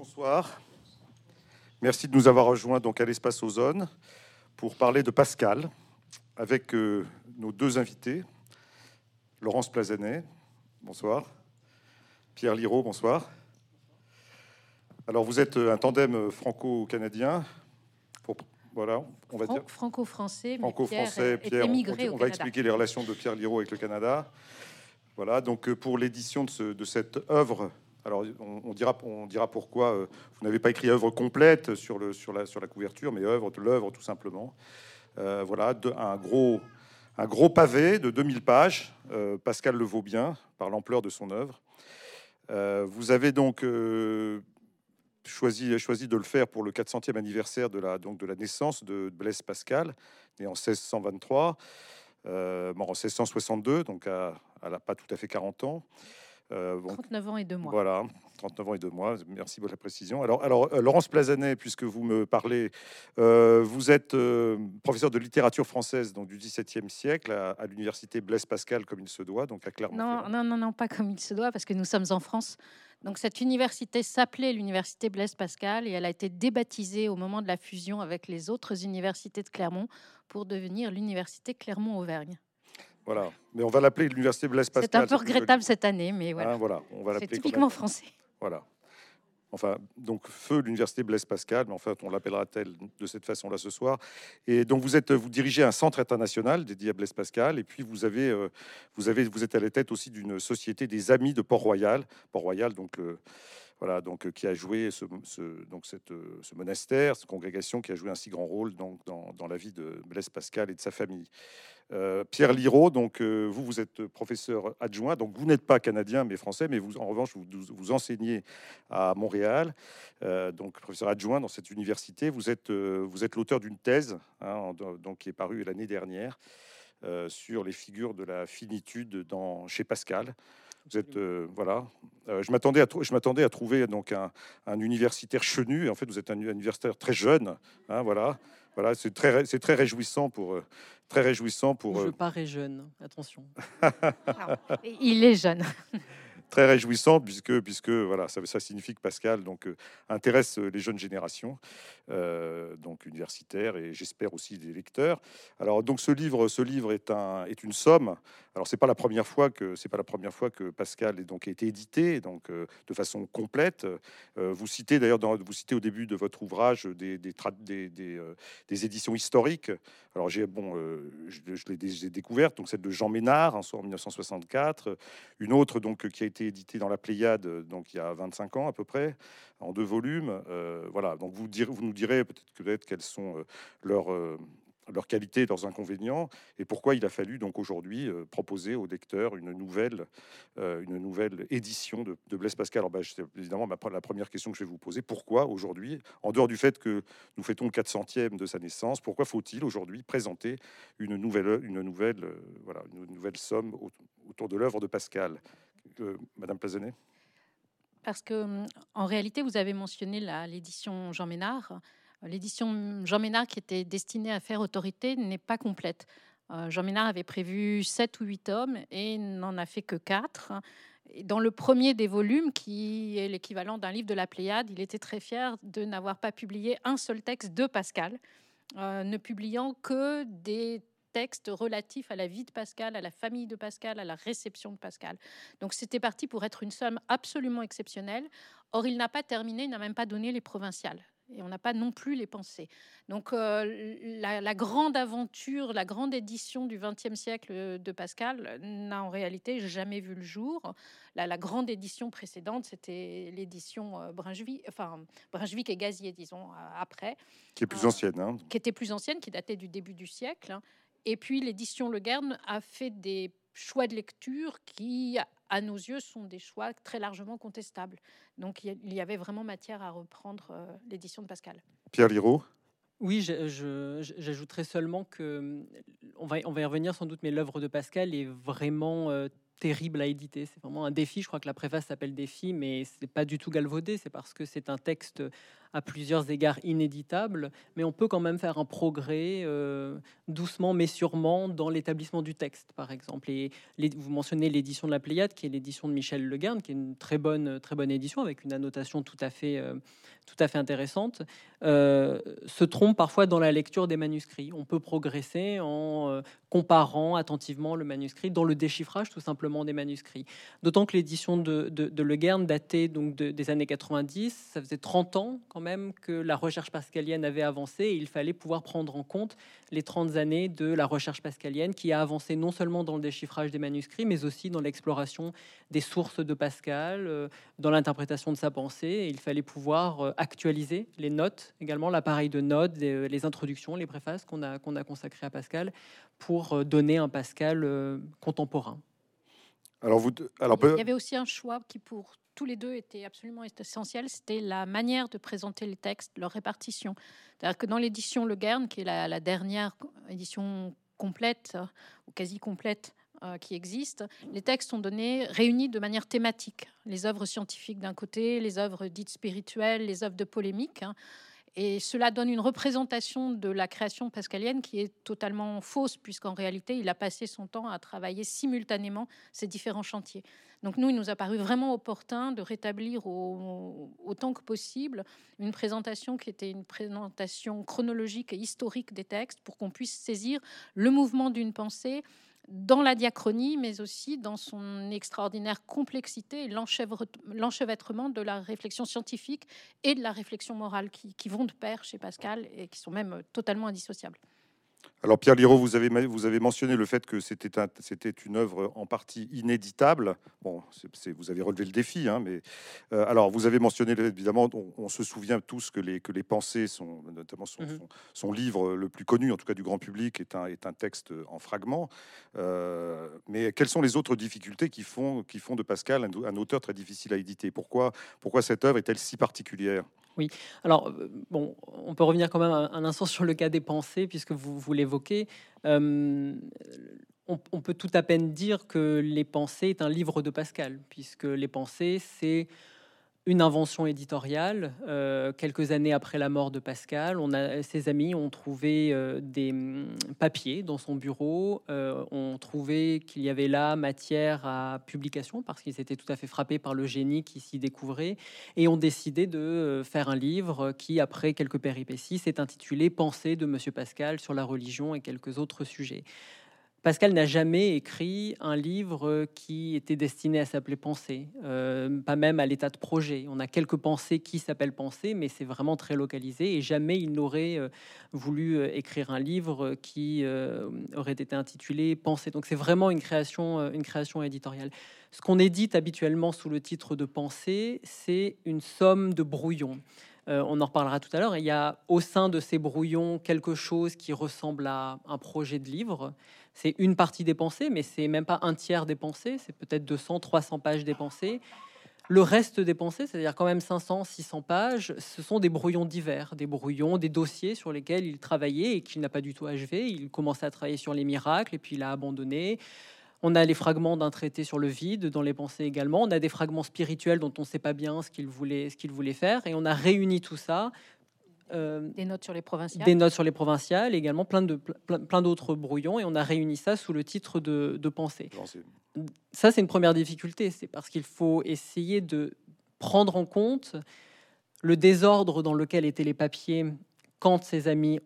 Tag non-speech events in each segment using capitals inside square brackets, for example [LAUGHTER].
Bonsoir. Merci de nous avoir rejoints donc à l'espace Ozone pour parler de Pascal avec euh, nos deux invités. Laurence Plazanet, bonsoir. Pierre Liraud, bonsoir. Alors vous êtes un tandem franco-canadien. Voilà, on va dire franco-français. Franco-français. Pierre, on, va expliquer les relations de Pierre Liraud avec le Canada. Voilà, donc euh, pour l'édition de, de, cette œuvre alors, on, dira, pourquoi euh, vous n'avez pas écrit œuvre complète sur, la, la couverture, mais œuvre l'œuvre tout simplement. Euh, voilà, un, gros, pavé de 2000 pages. Euh, Pascal le vaut bien par l'ampleur de son œuvre. vous avez donc choisi, de le faire pour le 400e anniversaire de la, la naissance de Blaise Pascal, né en 1623, mort en 1662, donc elle n'a pas tout à fait 40 ans. 39 euh, ans et deux mois. Voilà, 39 ans et deux mois. Merci pour la précision. Alors, alors euh, Laurence Plazanet, puisque vous me parlez, euh, vous êtes professeur de littérature française donc du XVIIe siècle à, l'université Blaise Pascal, comme il se doit, donc à Clermont. Non, non, non, non, pas comme il se doit, parce que nous sommes en France. Donc cette université s'appelait l'université Blaise Pascal et elle a été débaptisée au moment de la fusion avec les autres universités de Clermont pour devenir l'université Clermont-Auvergne. Voilà. Mais on va l'appeler l'université Blaise Pascal. C'est un peu regrettable cette année, mais voilà. Hein, voilà. On va C'est typiquement français. Voilà. Enfin, donc feu l'université Blaise Pascal, mais en fait on l'appellera-t-elle de cette façon-là ce soir. Et donc vous êtes, vous dirigez un centre international dédié à Blaise Pascal, et puis vous avez, euh, vous avez, vous êtes à la tête aussi d'une société des Amis de Port-Royal. Port-Royal, donc le, voilà, donc euh, qui a joué ce, donc cette, euh, ce monastère, cette congrégation qui a joué un si grand rôle donc, dans, dans la vie de Blaise Pascal et de sa famille. Euh, Pierre Liraud, donc vous, vous êtes professeur adjoint, donc vous n'êtes pas canadien mais français, mais vous, en revanche, vous, enseignez à Montréal, donc professeur adjoint dans cette université. Vous êtes, êtes l'auteur d'une thèse, hein, donc qui est parue l'année dernière, sur les figures de la finitude dans, chez Pascal. Vous êtes euh, voilà. Euh, je m'attendais à je m'attendais à trouver donc un, universitaire chenu. En fait, vous êtes un universitaire très jeune. Hein, voilà. Voilà, c'est très, c'est très réjouissant pour, euh, très réjouissant pour. Je parais jeune, attention. [LAUGHS] il est jeune. Très réjouissant puisque, puisque voilà, ça, ça signifie que Pascal donc, euh, intéresse euh, les jeunes générations, euh, donc universitaires et j'espère aussi des lecteurs. Alors donc ce livre, ce livre est, un, est une somme. Alors c'est pas la première fois que c'est pas la première fois que Pascal est donc été édité donc de façon complète. vous citez d'ailleurs vous citez au début de votre ouvrage des des, des, éditions historiques. Alors j'ai bon je, je l'ai découverte donc celle de Jean Ménard en 1964, une autre donc qui a été édité dans la Pléiade, euh, donc il y a 25 ans à peu près, en deux volumes. Euh, voilà, donc vous, direz, vous nous direz peut-être peut quelles sont euh, leurs leurs qualités, leurs inconvénients, et pourquoi il a fallu donc aujourd'hui proposer au lecteur une nouvelle, une nouvelle édition de, Blaise Pascal. Alors, bah, évidemment ma, la première question que je vais vous poser pourquoi aujourd'hui, en dehors du fait que nous fêtons le 400e de sa naissance, pourquoi faut-il aujourd'hui présenter une nouvelle, une nouvelle, voilà, une nouvelle somme autour de l'œuvre de Pascal? Madame Plazanet Parce que, en réalité, vous avez mentionné l'édition Jean Ménard. L'édition Jean Ménard, qui était destinée à faire autorité, n'est pas complète. Euh, Jean Ménard avait prévu 7 ou 8 tomes et n'en a fait que 4. Dans le premier des volumes, qui est l'équivalent d'un livre de la Pléiade, il était très fier de n'avoir pas publié un seul texte de Pascal, euh, ne publiant que des texte relatif à la vie de Pascal, à la famille de Pascal, à la réception de Pascal. Donc c'était parti pour être une somme absolument exceptionnelle. Or, il n'a pas terminé, il n'a même pas donné les provinciales. Et on n'a pas non plus les pensées. Donc euh, la, grande aventure, la grande édition du XXe siècle de Pascal n'a en réalité jamais vu le jour. La, grande édition précédente, c'était l'édition euh, Brunswick, enfin Brunswick et Gazier, disons, après. Qui est plus ancienne. Hein. Qui était plus ancienne, qui datait du début du siècle. Hein. Et puis l'édition Le Guerne a fait des choix de lecture qui, à nos yeux, sont des choix très largement contestables. Donc il y avait vraiment matière à reprendre euh, l'édition de Pascal. Pierre Liraud oui, j'ajouterais seulement que on va, on va y revenir sans doute, mais l'œuvre de Pascal est vraiment euh, terrible à éditer. C'est vraiment un défi. Je crois que la préface s'appelle Défi, mais c'est pas du tout galvaudé. C'est parce que c'est un texte à plusieurs égards inéditable, mais on peut quand même faire un progrès doucement mais sûrement dans l'établissement du texte, par exemple. Et vous mentionnez l'édition de la Pléiade, qui est l'édition de Michel Legarde, qui est une très bonne, très bonne édition avec une annotation tout à fait, tout à fait intéressante, se trompe parfois dans la lecture des manuscrits. On peut progresser en comparant attentivement le manuscrit dans le déchiffrage tout simplement des manuscrits. D'autant que l'édition de, de, de datait donc des années 90, ça faisait 30 ans quand même que la recherche pascalienne avait avancé et il fallait pouvoir prendre en compte les 30 années de la recherche pascalienne qui a avancé non seulement dans le déchiffrage des manuscrits, mais aussi dans l'exploration des sources de Pascal, euh, dans l'interprétation de sa pensée. Et il fallait pouvoir euh, actualiser les notes, également l'appareil de notes, les, introductions, les préfaces qu'on a, qu'on a consacrées à Pascal pour euh, donner un Pascal contemporain. Alors vous, alors il y avait aussi un choix qui pour tous les deux étaient absolument essentiels, c'était la manière de présenter les textes, leur répartition. C'est-à-dire que dans l'édition Le Guern, qui est la, dernière édition complète ou quasi complète euh, qui existe, les textes sont donnés réunis de manière thématique. Les œuvres scientifiques d'un côté, les œuvres dites spirituelles, les œuvres de polémique. Hein. Et cela donne une représentation de la création pascalienne qui est totalement fausse, puisqu'en réalité, il a passé son temps à travailler simultanément ces différents chantiers. Donc nous, il nous a paru vraiment opportun de rétablir autant que possible une présentation qui était une présentation chronologique et historique des textes pour qu'on puisse saisir le mouvement d'une pensée dans la diachronie, mais aussi dans son extraordinaire complexité et l'enchevêtrement de la réflexion scientifique et de la réflexion morale qui, qui, vont de pair chez Pascal et qui sont même totalement indissociables. Alors Pierre Liraud, vous avez, vous avez mentionné le fait que c'était un, une œuvre en partie inéditable. Bon, vous avez relevé le défi, hein, mais euh, alors vous avez mentionné évidemment, on, se souvient tous que les, que les pensées, sont, notamment son, mhm. son, livre le plus connu, en tout cas du grand public, est un, est un texte en fragments. Euh, mais quelles sont les autres difficultés qui font, qui font de Pascal un, un auteur très difficile à éditer? Pourquoi, pourquoi cette œuvre est-elle si particulière? Oui, alors, euh, bon, on peut revenir quand même un, instant sur le cas des pensées, puisque vous, vous l'évoquez. Euh, on, peut tout à peine dire que Les Pensées est un livre de Pascal, puisque Les Pensées, c'est une invention éditoriale. Euh, quelques années après la mort de Pascal, ses amis ont trouvé euh, des mm, papiers dans son bureau, euh, ont trouvé qu'il y avait là matière à publication parce qu'ils étaient tout à fait frappés par le génie qui s'y découvrait et ont décidé de faire un livre qui, après quelques péripéties, s'est intitulé Pensée de Monsieur Pascal sur la religion et quelques autres sujets. Pascal n'a jamais écrit un livre qui était destiné à s'appeler Pensée, euh, pas même à l'état de projet. On a quelques pensées qui s'appellent Pensée, mais c'est vraiment très localisé et jamais il n'aurait euh, voulu euh, écrire un livre qui aurait été intitulé Pensée. Donc c'est vraiment une création, une création éditoriale. Ce qu'on édite habituellement sous le titre de Pensée, c'est une somme de brouillons. on en reparlera tout à l'heure. Il y a au sein de ces brouillons quelque chose qui ressemble à un projet de livre c'est une partie des pensées, mais c'est même pas un tiers des pensées, c'est peut-être 200, 300 pages des pensées. Le reste des pensées, c'est-à-dire quand même 500, 600 pages, ce sont des brouillons divers, des brouillons, des dossiers sur lesquels il travaillait et qu'il n'a pas du tout achevé. Il commençait à travailler sur les miracles et puis il a abandonné. On a les fragments d'un traité sur le vide dans les pensées également. On a des fragments spirituels dont on ne sait pas bien ce qu'il voulait, ce qu'il voulait faire. Et on a réuni tout ça des notes sur les provinciales. Des notes sur les provinciales, également plein de plein, d'autres brouillons, et on a réuni ça sous le titre de, de pensée. Ça, c'est une première difficulté, c'est parce qu'il faut essayer de prendre en compte le désordre dans lequel étaient les papiers quand ses amis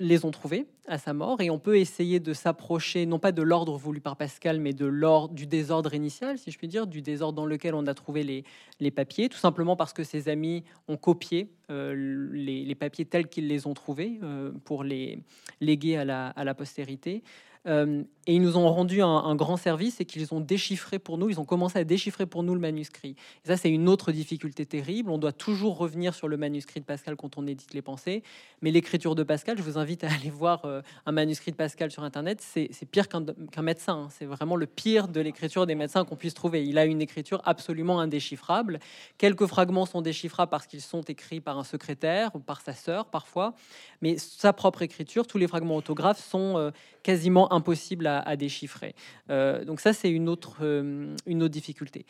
les ont trouvés à sa mort et on peut essayer de s'approcher non pas de l'ordre voulu par Pascal mais de l'ordre du désordre initial si je puis dire du désordre dans lequel on a trouvé les, papiers tout simplement parce que ses amis ont copié euh, les, papiers tels qu'ils les ont trouvés euh, pour les léguer à la postérité euh, et ils nous ont rendu un, grand service et qu'ils ont déchiffré pour nous, ils ont commencé à déchiffrer pour nous le manuscrit. Et ça, c'est une autre difficulté terrible. On doit toujours revenir sur le manuscrit de Pascal quand on édite les pensées. Mais l'écriture de Pascal, je vous invite à aller voir euh, un manuscrit de Pascal sur Internet. C'est pire qu'un médecin. Hein. C'est vraiment le pire de l'écriture des médecins qu'on puisse trouver. Il a une écriture absolument indéchiffrable. Quelques fragments sont déchiffrables parce qu'ils sont écrits par un secrétaire ou par sa sœur parfois. Mais sa propre écriture, tous les fragments autographes sont euh, quasiment impossibles à, déchiffrer. Euh, donc ça, c'est une autre, euh, une autre difficulté.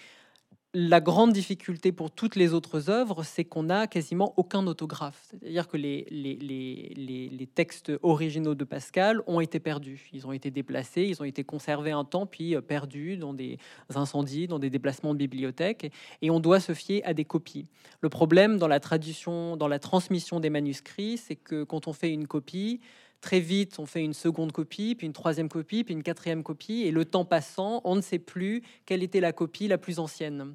la grande difficulté pour toutes les autres œuvres, c'est qu'on n'a quasiment aucun autographe. C'est-à-dire que les, textes originaux de Pascal ont été perdus. Ils ont été déplacés, ils ont été conservés un temps, puis euh, perdus dans des incendies, dans des déplacements de bibliothèques, et on doit se fier à des copies. Le problème dans la dans la transmission des manuscrits, c'est que quand on fait une copie, Très vite, on fait une seconde copie, puis une troisième copie, puis une quatrième copie, et le temps passant, on ne sait plus quelle était la copie la plus ancienne.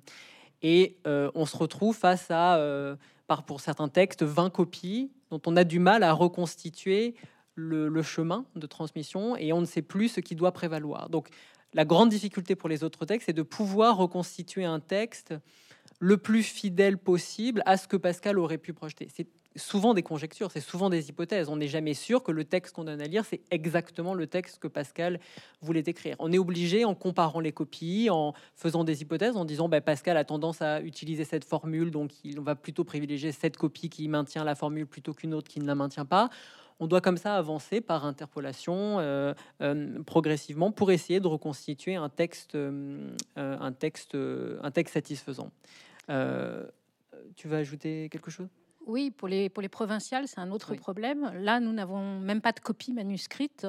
Et euh, on se retrouve face à, euh, par, pour certains textes, 20 copies dont on a du mal à reconstituer le, chemin de transmission, et on ne sait plus ce qui doit prévaloir. Donc la grande difficulté pour les autres textes, c'est de pouvoir reconstituer un texte le plus fidèle possible à ce que Pascal aurait pu projeter. C'est souvent des conjectures, c'est souvent des hypothèses. On n'est jamais sûr que le texte qu'on donne à lire, c'est exactement le texte que Pascal voulait écrire. On est obligé, en comparant les copies, en faisant des hypothèses, en disant ben, Pascal a tendance à utiliser cette formule, donc on va plutôt privilégier cette copie qui maintient la formule plutôt qu'une autre qui ne la maintient pas. On doit comme ça avancer par interpolation euh, euh, progressivement pour essayer de reconstituer un texte, euh, un texte, un texte satisfaisant. tu vas ajouter quelque chose? Oui, pour les, pour les provinciales, c'est un autre problème. Là, nous n'avons même pas de copie manuscrite.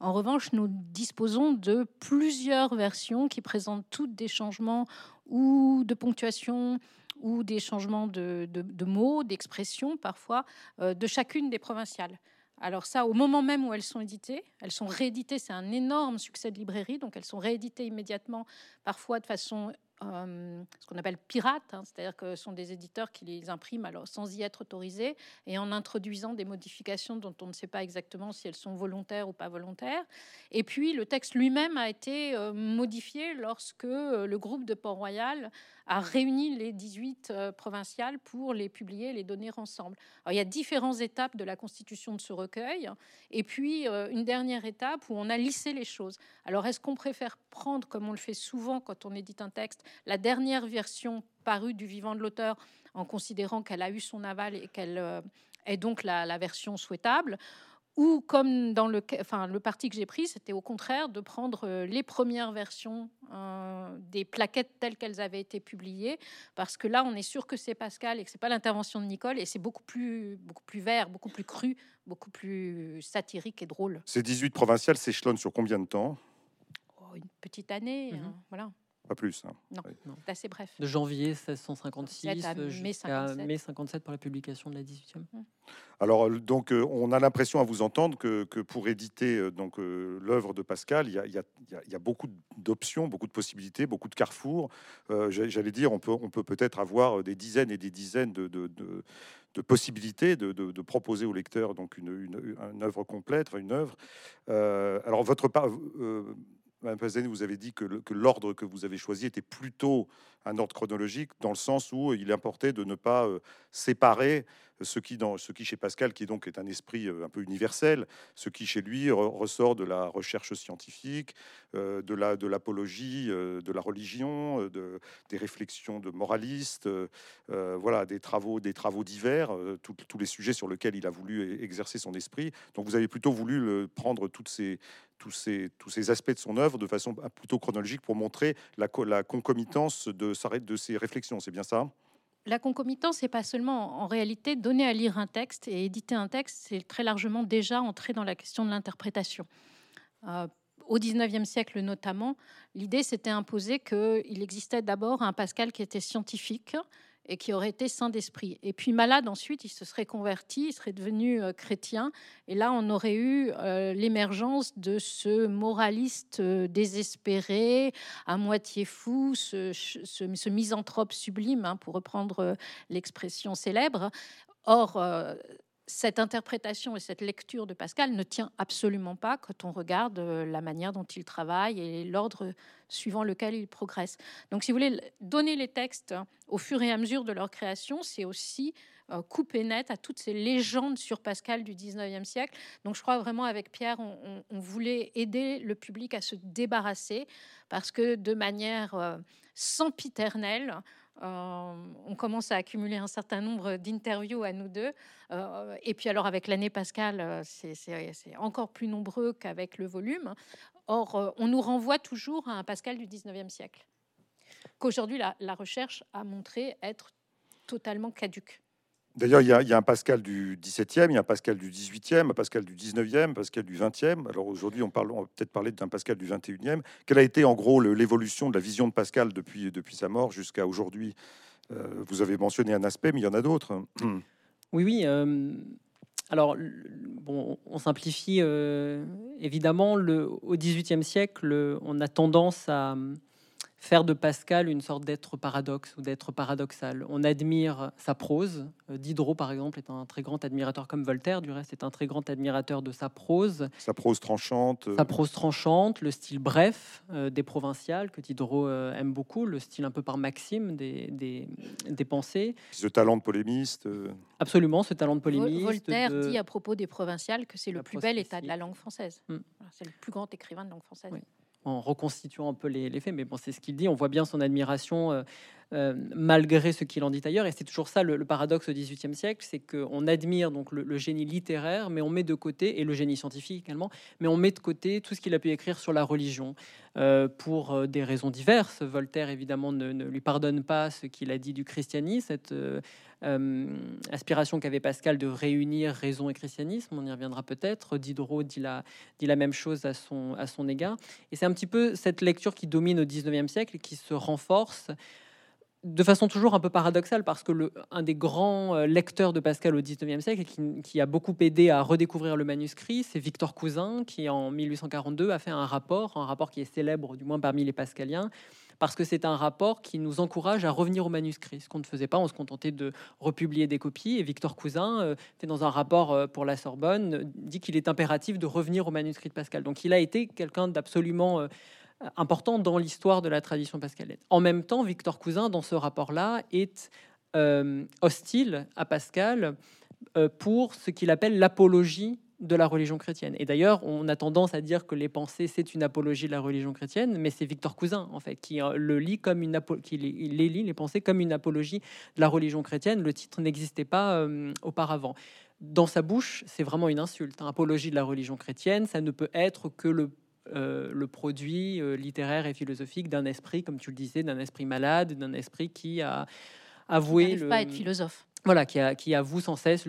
En revanche, nous disposons de plusieurs versions qui présentent toutes des changements ou de ponctuation ou des changements de, de, mots, d'expressions parfois, euh, de chacune des provinciales. Alors ça, au moment même où elles sont éditées, elles sont rééditées, c'est un énorme succès de librairie, donc elles sont rééditées immédiatement, parfois de façon euh, ce qu'on appelle pirates, hein, c'est-à-dire que ce sont des éditeurs qui les impriment alors sans y être autorisés et en introduisant des modifications dont on ne sait pas exactement si elles sont volontaires ou pas volontaires. Et puis le texte lui-même a été euh, modifié lorsque euh, le groupe de Port-Royal a réuni les 18 provinciales pour les publier et les donner ensemble. Alors, il y a différentes étapes de la constitution de ce recueil et puis une dernière étape où on a lissé les choses. Alors est-ce qu'on préfère prendre, comme on le fait souvent quand on édite un texte, la dernière version parue du vivant de l'auteur en considérant qu'elle a eu son aval et qu'elle euh, est donc la, version souhaitable ou comme dans le, enfin, le parti que j'ai pris, c'était au contraire de prendre euh, les premières versions euh, des plaquettes telles qu'elles avaient été publiées, parce que là, on est sûr que c'est Pascal et que c'est pas l'intervention de Nicole, et c'est beaucoup plus, beaucoup plus vert, beaucoup plus cru, beaucoup plus satirique et drôle. Ces 18 provinciales s'échelonnent sur combien de temps? Oh, Une petite année, hein, mhm. voilà. Pas plus. Hein. Non, c'est assez bref. De janvier 1656 jusqu'à mai 57 pour la publication de la 18e. Mmh. Alors, euh, donc, euh, on a l'impression à vous entendre que, que pour éditer euh, donc l'œuvre de Pascal, il y a, il y a, il y a beaucoup d'options, beaucoup de possibilités, beaucoup de carrefours. J'allais dire, on peut on peut peut-être avoir des dizaines et des dizaines de, de, de, possibilités de, de, proposer au lecteur donc une, une, œuvre complète, une œuvre. alors, votre part Madame Pazani, vous avez dit que l'ordre que vous avez choisi était plutôt un ordre chronologique, dans le sens où il importait de ne pas euh, séparer ce qui, dans, ce qui chez Pascal, qui donc est un esprit euh, un peu universel, ce qui chez lui ressort de la recherche scientifique, euh, de la de l'apologie, de la religion, de, des réflexions de moralistes, voilà, des travaux, des travaux divers, tous les sujets sur lesquels il a voulu exercer son esprit. Donc vous avez plutôt voulu le, prendre toutes ces, tous, ces, tous ces aspects de son œuvre de façon plutôt chronologique pour montrer la, la concomitance de s'arrête de ses réflexions, c'est bien ça? La concomitance, c'est pas seulement en réalité donner à lire un texte et éditer un texte, c'est très largement déjà entrer dans la question de l'interprétation. Euh, au XIXe siècle notamment, l'idée s'était imposée qu'il existait d'abord un Pascal qui était scientifique, et qui aurait été saint d'esprit. Et puis malade ensuite, il se serait converti, il serait devenu euh, chrétien, et là on aurait eu euh, l'émergence de ce moraliste euh, désespéré, à moitié fou, ce, misanthrope sublime, hein, pour reprendre l'expression célèbre. Or, cette interprétation et cette lecture de Pascal ne tient absolument pas quand on regarde euh, la manière dont il travaille et l'ordre suivant lequel il progresse. Donc, si vous voulez donner les textes au fur et à mesure de leur création, c'est aussi euh, couper net à toutes ces légendes sur Pascal du 19e siècle. Donc, je crois vraiment avec Pierre, on, voulait aider le public à se débarrasser parce que de manière euh, sempiternelle, on commence à accumuler un certain nombre d'interviews à nous deux. Euh, et puis alors avec l'année Pascal, euh, c'est encore plus nombreux qu'avec le volume. Or, on nous renvoie toujours à un Pascal du 19e siècle. qu'aujourd'hui la, la recherche a montré être totalement caduque. D'ailleurs, il, y, a un Pascal du 17e, il y a un Pascal du 18e, un Pascal du 19e, un Pascal du 20e. Alors aujourd'hui, on, va peut-être parler d'un Pascal du 21e. Quelle a été en gros l'évolution de la vision de Pascal depuis, sa mort jusqu'à aujourd'hui? Euh, Vous avez mentionné un aspect, mais il y en a d'autres. Oui, oui. Euh, alors, bon, on simplifie évidemment. Au 18e siècle, on a tendance à faire de Pascal une sorte d'être paradoxe ou d'être paradoxal. On admire sa prose. Euh, Diderot, par exemple, est un très grand admirateur, comme Voltaire, du reste, est un très grand admirateur de sa prose. Sa prose tranchante. Sa prose tranchante, le style bref euh, des provinciales, que Diderot euh, aime beaucoup, le style un peu par maxime des, des, des pensées. Ce talent de polémiste. Absolument, ce talent de polémiste. Voltaire dit à propos des provinciales que c'est le plus bel état de la langue française. Hmm. C'est le plus grand écrivain de langue française en reconstituant un peu les, faits, mais c'est ce qu'il dit. On voit bien son admiration euh, euh, malgré ce qu'il en dit ailleurs. Et c'est toujours ça le, paradoxe au XVIIIe siècle, c'est qu'on admire donc le, génie littéraire, mais on met de côté, et le génie scientifique également, mais on met de côté tout ce qu'il a pu écrire sur la religion. Euh, pour des raisons diverses. Voltaire, évidemment, ne, lui pardonne pas ce qu'il a dit du christianisme, aspiration qu'avait Pascal de réunir raison et christianisme, on y reviendra peut-être. Diderot dit la, même chose à son, égard. Et c'est un petit peu cette lecture qui domine au 19e siècle qui se renforce de façon toujours un peu paradoxale, parce que le, un des grands euh, lecteurs de Pascal au 19e siècle, qui, qui, a beaucoup aidé à redécouvrir le manuscrit, c'est Victor Cousin, qui en 1842 a fait un rapport, un rapport qui est célèbre du moins parmi les pascaliens, parce que c'est un rapport qui nous encourage à revenir au manuscrit, ce qu'on ne faisait pas, on se contentait de republier des copies. Et Victor Cousin, euh, dans un rapport euh, pour la Sorbonne, dit qu'il est impératif de revenir au manuscrit de Pascal. Donc il a été quelqu'un d'absolument euh, important dans l'histoire de la tradition pascalienne. En même temps, Victor Cousin, dans ce rapport-là, est hostile à Pascal pour ce qu'il appelle l'apologie de la religion chrétienne. Et d'ailleurs, on a tendance à dire que les pensées, c'est une apologie de la religion chrétienne, mais c'est Victor Cousin, en fait, qui euh, le lit comme une qui les lit, les pensées, comme une apologie de la religion chrétienne. Le titre n'existait pas euh, auparavant. Dans sa bouche, c'est vraiment une insulte. Hein. Apologie de la religion chrétienne, ça ne peut être que le euh, le produit littéraire et philosophique d'un esprit, comme tu le disais, d'un esprit malade, d'un esprit qui a avoué... le... pas être philosophe voilà, qui, avoue sans cesse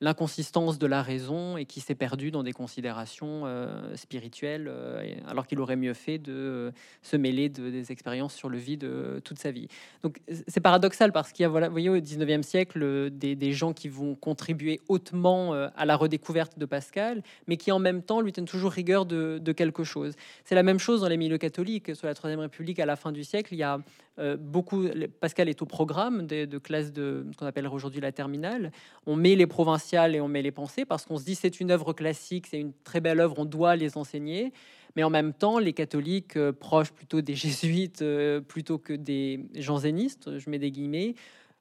l'inconsistance de la raison et qui s'est perdu dans des considérations euh, spirituelles, euh, alors qu'il aurait mieux fait de se mêler de, des expériences sur le vide toute sa vie. Donc c'est paradoxal parce qu'il y a, voilà, vous voyez, au 19e siècle, des, gens qui vont contribuer hautement euh, à la redécouverte de Pascal, mais qui en même temps lui tiennent toujours rigueur de, quelque chose. C'est la même chose dans les milieux catholiques. Sur la Troisième République, à la fin du siècle, il y a euh, beaucoup, Pascal est au programme de classe de ce qu'on appellerait aujourd'hui la terminale. On met les provinciales et on met les pensées parce qu'on se dit c'est une œuvre classique, c'est une très belle œuvre, on doit les enseigner. Mais en même temps, les catholiques euh, proches plutôt des [LAUGHS] jésuites euh, plutôt que des jansénistes, je mets des guillemets,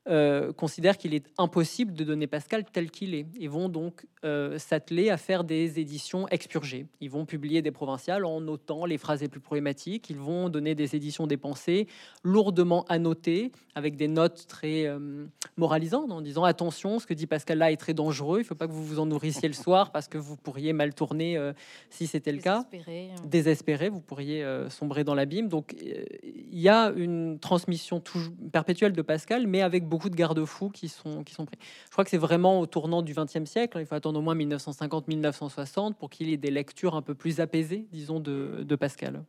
euh, considèrent qu'il est impossible de donner Pascal tel qu'il est et vont donc euh, s'atteler à faire des éditions expurgées. Ils vont publier des provinciales en notant les phrases les plus problématiques. Ils vont donner des éditions des pensées lourdement annotées avec des notes très euh, moralisantes en disant attention, ce que dit Pascal là est très dangereux. Il ne faut pas que vous vous en nourrissiez le soir parce que vous pourriez mal tourner si c'était le cas. Hein. Désespéré, vous pourriez sombrer dans l'abîme. Donc il y a une transmission perpétuelle de Pascal, mais avec beaucoup de garde-fous qui sont, qui sont pris. Je crois que c'est vraiment au tournant du XXe siècle, il faut attendre au moins 1950-1960 pour qu'il y ait des lectures un peu plus apaisées, disons, de, de Pascal.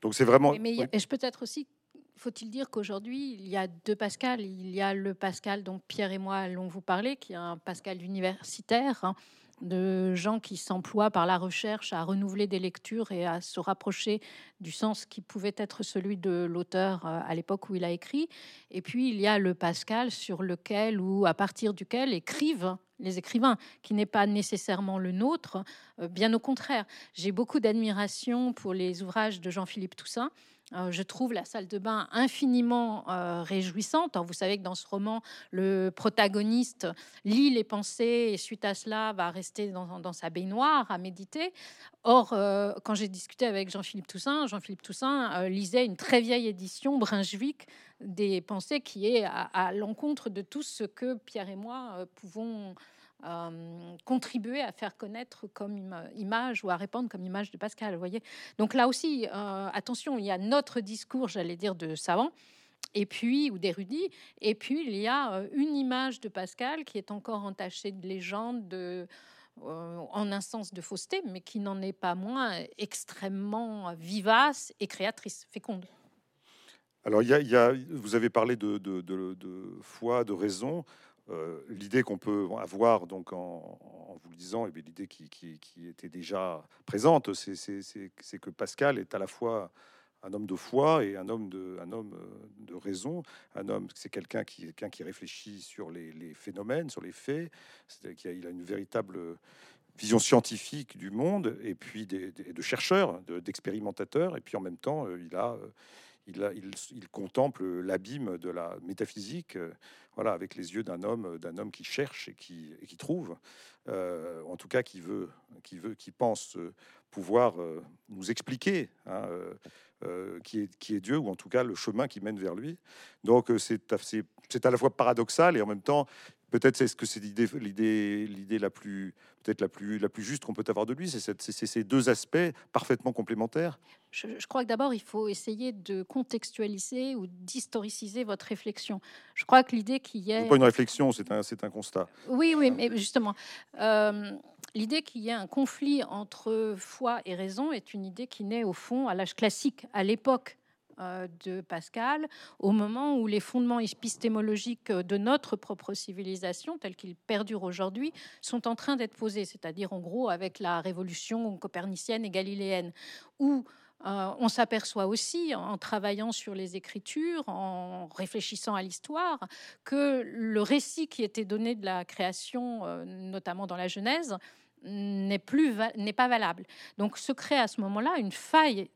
Donc c'est vraiment... Mais, je peut-être aussi faut-il dire qu'aujourd'hui, il y a deux Pascal. Il y a le Pascal dont Pierre et moi allons vous parler, qui est un Pascal universitaire, hein, de gens qui s'emploient par la recherche à renouveler des lectures et à se rapprocher du sens qui pouvait être celui de l'auteur euh, à l'époque où il a écrit. Et puis il y a le Pascal sur lequel ou à partir duquel écrivent les écrivains, qui n'est pas nécessairement le nôtre, euh, bien au contraire. J'ai beaucoup d'admiration pour les ouvrages de Jean-Philippe Toussaint, je trouve la salle de bain infiniment euh, réjouissante. vous savez que dans ce roman, le protagoniste lit les pensées et suite à cela va rester dans, sa baignoire à méditer. Or, euh, quand j'ai discuté avec Jean-Philippe Toussaint, Jean-Philippe Toussaint lisait une très vieille édition Brunswick des pensées qui est à, l'encontre de tout ce que Pierre et moi pouvons contribué à faire connaître comme image ou à répandre comme image de Pascal. Voyez Donc là aussi, attention, il y a notre discours, j'allais dire, de savant et puis ou d'érudit, et puis il y a une image de Pascal qui est encore entachée de légende, de, en un sens de fausseté, mais qui n'en est pas moins extrêmement vivace et créatrice, féconde. Alors, y a, vous avez parlé de, foi, de raison. L'idée qu'on peut avoir donc en, vous le disant, et l'idée qui, était déjà présente, c'est que Pascal est à la fois un homme de foi et un homme de, un homme euh, de raison. Un homme, c'est quelqu'un qui, quelqu'un qui réfléchit sur les, phénomènes, sur les faits. C'est-à-dire qu'il a, une véritable vision scientifique du monde et puis de chercheurs, d'expérimentateurs. et puis en même temps, euh, il a, euh, il, contemple l'abîme de la métaphysique, voilà, avec les yeux d'un homme, d'un homme qui cherche et qui, trouve, en tout cas qui veut, qui veut, qui pense pouvoir nous expliquer hein, euh, qui, est, Dieu, ou en tout cas le chemin qui mène vers lui. Donc euh, c'est à la fois paradoxal et en même temps, peut-être c'est ce que c'est l'idée, l'idée, l'idée la plus peut-être la plus la plus juste qu'on peut avoir de lui, c'est ces deux aspects parfaitement complémentaires. Je, crois que d'abord il faut essayer de contextualiser ou d'historiciser votre réflexion. Je crois que l'idée qu'il y ait pas une réflexion, c'est un c'est un constat. Oui, oui, mais justement. Euh, L'idée qu'il y ait un conflit entre foi et raison est une idée qui naît au fond à l'âge classique, à l'époque de Pascal, au moment où les fondements épistémologiques de notre propre civilisation, tels qu'ils perdurent aujourd'hui, sont en train d'être posés, c'est-à-dire en gros avec la révolution copernicienne et galiléenne, où euh, on s'aperçoit aussi, en travaillant sur les écritures, en réfléchissant à l'histoire, que le récit qui était donné de la création, euh, notamment dans la Genèse, n'est plus n'est pas valable. Donc se crée à ce moment-là une faille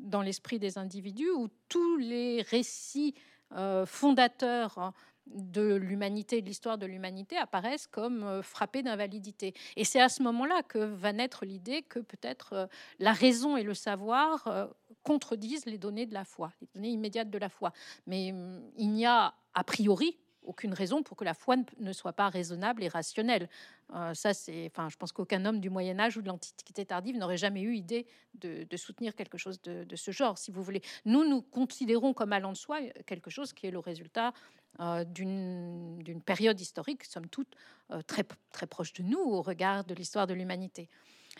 dans l'esprit des individus où tous les récits euh, fondateurs hein, de l'humanité, de l'histoire de l'humanité apparaissent comme euh, frappés d'invalidité. Et c'est à ce moment-là que va naître l'idée que peut-être euh, la raison et le savoir contredisent les données de la foi, les données immédiates de la foi. Mais hum, il n'y a a priori aucune raison pour que la foi ne soit pas raisonnable et rationnelle. Euh, ça, c'est, enfin, je pense qu'aucun homme du Moyen Âge ou de l'Antiquité tardive n'aurait jamais eu idée de, soutenir quelque chose de, ce genre, si vous voulez. Nous, nous considérons comme allant de soi quelque chose qui est le résultat euh, d'une période historique, somme toute, euh, très, très proche de nous au regard de l'histoire de l'humanité.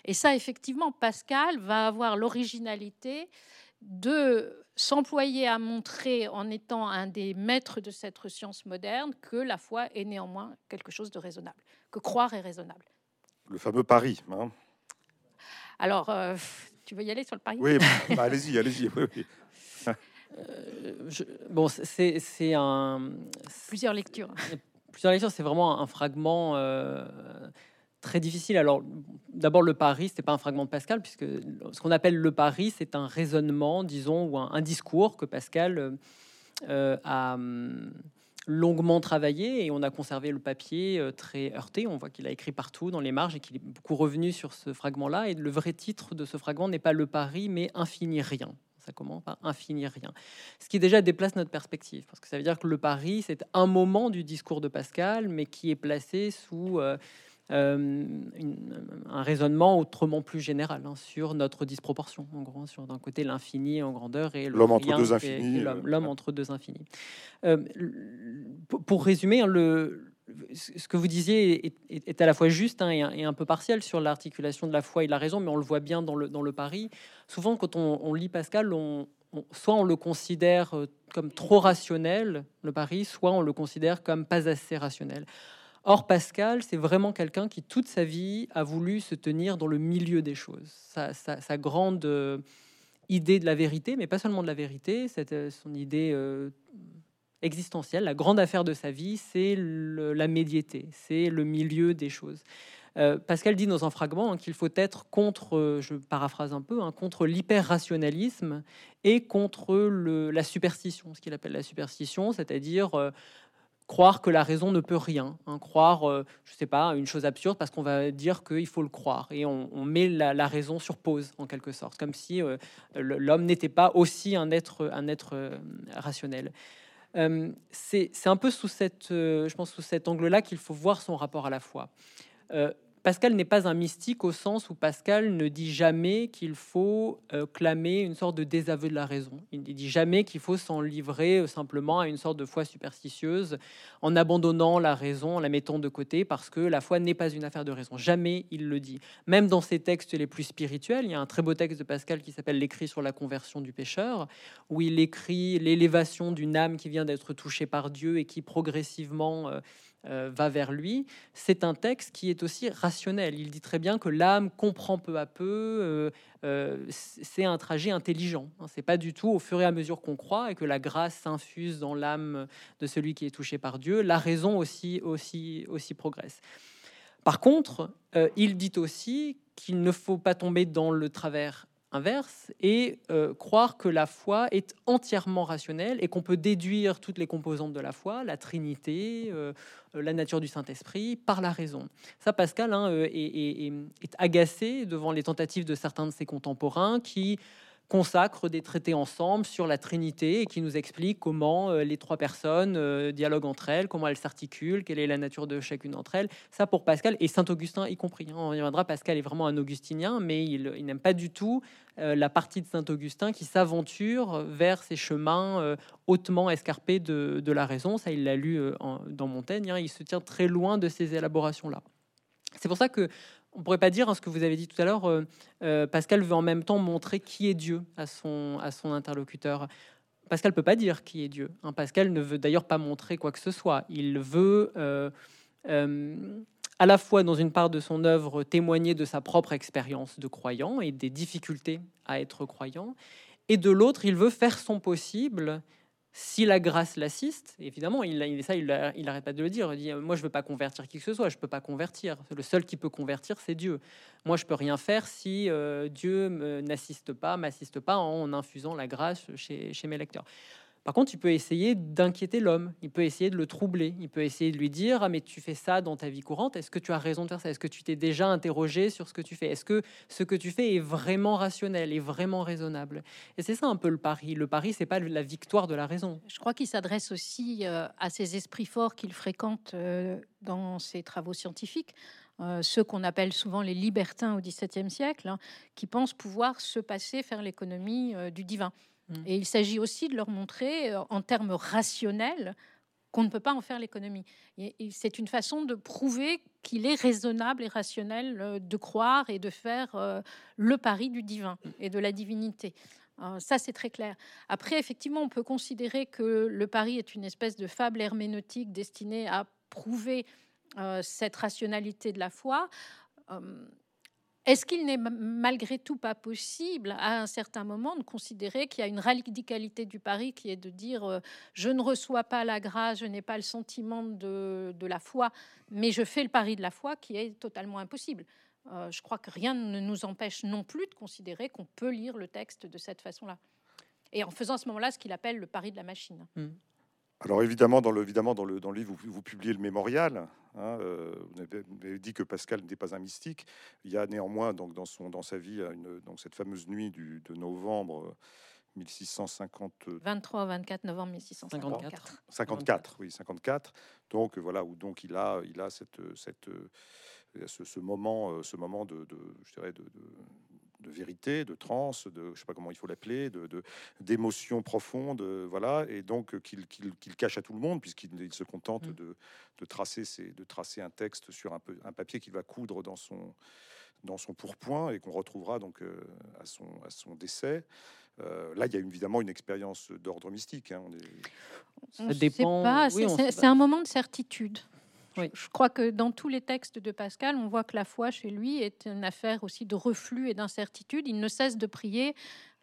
Et ça, effectivement, Pascal va avoir l'originalité de s'employer à montrer, en étant un des maîtres de cette science moderne, que la foi est néanmoins quelque chose de raisonnable, que croire est raisonnable. Le fameux pari. Hein. Alors, euh, tu veux y aller sur le pari? Oui, bah, allez-y, allez-y. Euh, bon, c'est un... Plusieurs lectures. Plusieurs lectures, c'est vraiment un fragment... Euh, très difficile. Alors, d'abord, le pari, c'est pas un fragment de Pascal, puisque ce qu'on appelle le pari, c'est un raisonnement, disons, ou un, discours que Pascal euh, a hum, longuement travaillé et on a conservé le papier euh, très heurté. On voit qu'il a écrit partout dans les marges et qu'il est beaucoup revenu sur ce fragment-là. Et le vrai titre de ce fragment n'est pas le pari, mais infini rien. Ça commence par infini rien. Ce qui déjà déplace notre perspective, parce que ça veut dire que le pari, c'est un moment du discours de Pascal, mais qui est placé sous euh, euh, un raisonnement autrement plus général hein, sur notre disproportion, en gros, sur d'un côté l'infini en grandeur et l'homme entre deux infinis. L'homme entre deux infinis. Euh, pour résumer, hein, le, ce que vous disiez est, à la fois juste hein, et, un, peu partiel sur l'articulation de la foi et de la raison, mais on le voit bien dans le, dans le pari. Souvent, quand on, lit Pascal, on, soit on le considère euh, comme trop rationnel, le pari, soit on le considère comme pas assez rationnel. Or, Pascal, c'est vraiment quelqu'un qui, toute sa vie, a voulu se tenir dans le milieu des choses. Sa, grande euh, idée de la vérité, mais pas seulement de la vérité, c'est euh, son idée euh, existentielle, la grande affaire de sa vie, c'est la médiété, c'est le milieu des choses. Pascal dit dans un fragment hein, qu'il faut être contre, je paraphrase un peu, hein, contre l'hyper-rationalisme et contre la superstition, ce qu'il appelle la superstition, c'est-à-dire croire que la raison ne peut rien, hein, croire, euh, je sais pas, une chose absurde parce qu'on va dire qu'il faut le croire et on, met la, raison sur pause en quelque sorte, comme si euh, l'homme n'était pas aussi un être, un être euh, rationnel. c'est un peu sous cette, je pense, sous cet angle-là qu'il faut voir son rapport à la foi. Pascal n'est pas un mystique au sens où Pascal ne dit jamais qu'il faut euh, clamer une sorte de désaveu de la raison. Il ne dit jamais qu'il faut s'en livrer euh, simplement à une sorte de foi superstitieuse en abandonnant la raison, en la mettant de côté parce que la foi n'est pas une affaire de raison. Jamais il le dit. Même dans ses textes les plus spirituels, il y a un très beau texte de Pascal qui s'appelle L'écrit sur la conversion du pécheur, où il écrit l'élévation d'une âme qui vient d'être touchée par Dieu et qui progressivement... Euh, euh, va vers lui, c'est un texte qui est aussi rationnel. Il dit très bien que l'âme comprend peu à peu, euh, euh, c'est un trajet intelligent. Hein. C'est pas du tout au fur et à mesure qu'on croit et que la grâce s'infuse dans l'âme de celui qui est touché par Dieu, la raison aussi, aussi, aussi progresse. Par contre, il dit aussi qu'il ne faut pas tomber dans le travers inverse et euh, croire que la foi est entièrement rationnelle et qu'on peut déduire toutes les composantes de la foi, la Trinité, euh, euh, la nature du Saint-Esprit, par la raison. Ça, Pascal hein, est, est, agacé devant les tentatives de certains de ses contemporains qui consacre des traités ensemble sur la Trinité et qui nous explique comment euh, les trois personnes euh, dialoguent entre elles, comment elles s'articulent, quelle est la nature de chacune d'entre elles. Ça pour Pascal et Saint Augustin y compris. Hein. On reviendra, Pascal est vraiment un augustinien, mais il, n'aime pas du tout euh, la partie de Saint Augustin qui s'aventure vers ces chemins hautement escarpés de, la raison. Ça, il l'a lu dans Montaigne. Hein. Il se tient très loin de ces élaborations-là. C'est pour ça que on pourrait pas dire hein, ce que vous avez dit tout à l'heure. Euh, euh, Pascal veut en même temps montrer qui est Dieu à son, interlocuteur. Pascal peut pas dire qui est Dieu. Hein. Pascal ne veut d'ailleurs pas montrer quoi que ce soit. Il veut euh, à la fois dans une part de son œuvre témoigner de sa propre expérience de croyant et des difficultés à être croyant, et de l'autre, il veut faire son possible si la grâce l'assiste, évidemment, il, il, ça, il n'arrête pas de le dire. Il dit Moi, je veux pas convertir qui que ce soit, je peux pas convertir. Le seul qui peut convertir, c'est Dieu. Moi, je peux rien faire si euh, Dieu n'assiste pas, m'assiste pas en infusant la grâce chez, chez mes lecteurs. Par contre, il peut essayer d'inquiéter l'homme, il peut essayer de le troubler, il peut essayer de lui dire Ah, mais tu fais ça dans ta vie courante, est-ce que tu as raison de faire ça? Est-ce que tu t'es déjà interrogé sur ce que tu fais? Est-ce que ce que tu fais est vraiment rationnel, est vraiment raisonnable? Et c'est ça un peu le pari. Le pari, c'est pas la victoire de la raison. Je crois qu'il s'adresse aussi euh, à ces esprits forts qu'il fréquente euh, dans ses travaux scientifiques. Euh, ceux qu'on appelle souvent les libertins au XVIIe siècle, hein, qui pensent pouvoir se passer, faire l'économie du divin. Mm. Et il s'agit aussi de leur montrer euh, en termes rationnels qu'on ne peut pas en faire l'économie. C'est une façon de prouver qu'il est raisonnable et rationnel euh, de croire et de faire euh, le pari du divin et de la divinité. Ça, c'est très clair. Après, effectivement, on peut considérer que le pari est une espèce de fable herméneutique destinée à prouver cette rationalité de la foi. Est-ce qu'il n'est malgré tout pas possible à un certain moment de considérer qu'il y a une radicalité du pari qui est de dire euh, je ne reçois pas la grâce, je n'ai pas le sentiment de, la foi, mais je fais le pari de la foi qui est totalement impossible. Euh, je crois que rien ne nous empêche non plus de considérer qu'on peut lire le texte de cette façon-là. Et en faisant à ce moment-là ce qu'il appelle le pari de la machine. Mmh. Alors évidemment, dans le, évidemment, dans le, dans le livre, vous, publiez le mémorial. Hein, euh, vous, avez, dit que Pascal n'était pas un mystique. Il y a néanmoins donc, dans, son, dans sa vie une, donc, cette fameuse nuit du, de novembre 1650... 23 24 novembre 1654. 54, oui, 54. Donc voilà, où donc il a, il a cette, cette, ce, ce moment, ce moment de, de je dirais, de, de vérité, de transe, de je sais pas comment il faut l'appeler, de d'émotions profondes, voilà, et donc euh, qu'il cache à tout le monde puisqu'il se contente mm. de, de, tracer de tracer un texte sur un, peu, un papier qu'il va coudre dans son dans son pourpoint et qu'on retrouvera donc euh, à son à son décès. Euh, là, il y a évidemment une expérience d'ordre mystique. Hein, on Ça dépend. c'est un moment de certitude. Je crois que dans tous les textes de Pascal, on voit que la foi chez lui est une affaire aussi de reflux et d'incertitude. Il ne cesse de prier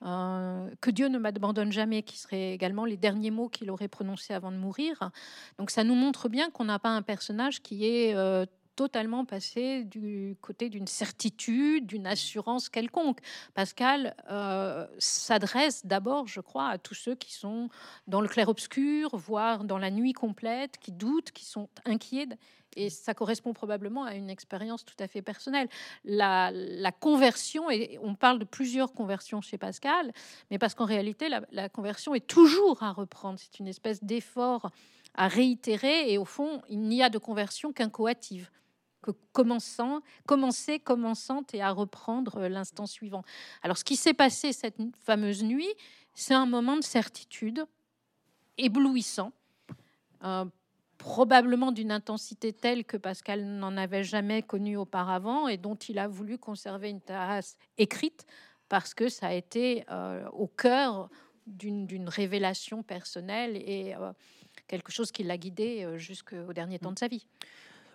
euh, que Dieu ne m'abandonne jamais, qui seraient également les derniers mots qu'il aurait prononcés avant de mourir. Donc ça nous montre bien qu'on n'a pas un personnage qui est euh, totalement passé du côté d'une certitude, d'une assurance quelconque. Pascal euh, s'adresse d'abord, je crois, à tous ceux qui sont dans le clair-obscur, voire dans la nuit complète, qui doutent, qui sont inquiets. Et ça correspond probablement à une expérience tout à fait personnelle. La, conversion, et on parle de plusieurs conversions chez Pascal, mais parce qu'en réalité, la, la conversion est toujours à reprendre. C'est une espèce d'effort à réitérer, et au fond, il n'y a de conversion qu'incoative commençant, commencer, commençante et à reprendre l'instant suivant. Alors, ce qui s'est passé cette fameuse nuit, c'est un moment de certitude éblouissant, euh, probablement d'une intensité telle que Pascal n'en avait jamais connu auparavant et dont il a voulu conserver une trace écrite parce que ça a été euh, au cœur d'une révélation personnelle et euh, quelque chose qui l'a guidé jusqu'au dernier temps de sa vie.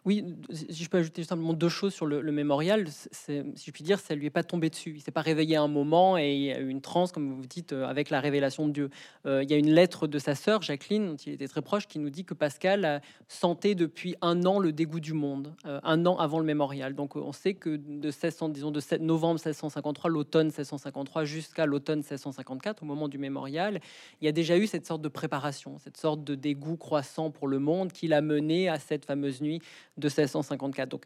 Oui, si je peux ajouter simplement deux choses sur le, mémorial, si je puis dire, ça lui est pas tombé dessus. Il s'est pas réveillé un moment et il y a eu une transe, comme vous dites, euh, avec la révélation de Dieu. Euh, il y a une lettre de sa sœur Jacqueline, dont il était très proche, qui nous dit que Pascal sentait depuis un an le dégoût du monde, euh, un an avant le mémorial. Donc on sait que de 1600, disons de 7 novembre 1653, l'automne 1653 jusqu'à l'automne 1654, au moment du mémorial, il y a déjà eu cette sorte de préparation, cette sorte de dégoût croissant pour le monde qui l'a mené à cette fameuse nuit de 1654. Donc,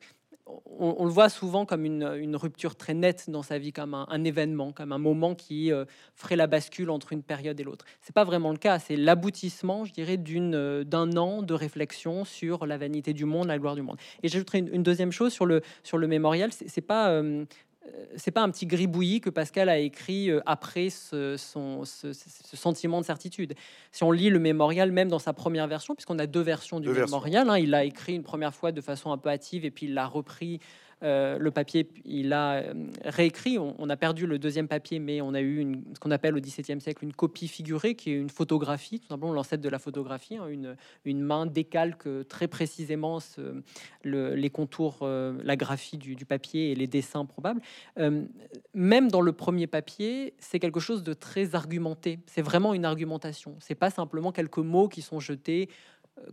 on, le voit souvent comme une, rupture très nette dans sa vie, comme un, événement, comme un moment qui euh, ferait la bascule entre une période et l'autre. C'est pas vraiment le cas. C'est l'aboutissement, je dirais, euh, d'un an de réflexion sur la vanité du monde, la gloire du monde. Et j'ajouterai une, deuxième chose sur le sur le mémorial. C'est pas euh, c'est pas un petit gribouillis que Pascal a écrit euh, après ce, son, ce, sentiment de certitude. Si on lit le mémorial, même dans sa première version, puisqu'on a deux versions du mémorial, hein, il l'a écrit une première fois de façon un peu hâtive et puis il l'a repris euh, le papier, il a euh, réécrit. On, a perdu le deuxième papier, mais on a eu une, ce qu'on appelle au XVIIe siècle une copie figurée, qui est une photographie, tout simplement l'ancêtre de la photographie. Hein, une, main décalque très précisément les contours, euh, la graphie du, papier et les dessins probables. même dans le premier papier, c'est quelque chose de très argumenté. C'est vraiment une argumentation. C'est pas simplement quelques mots qui sont jetés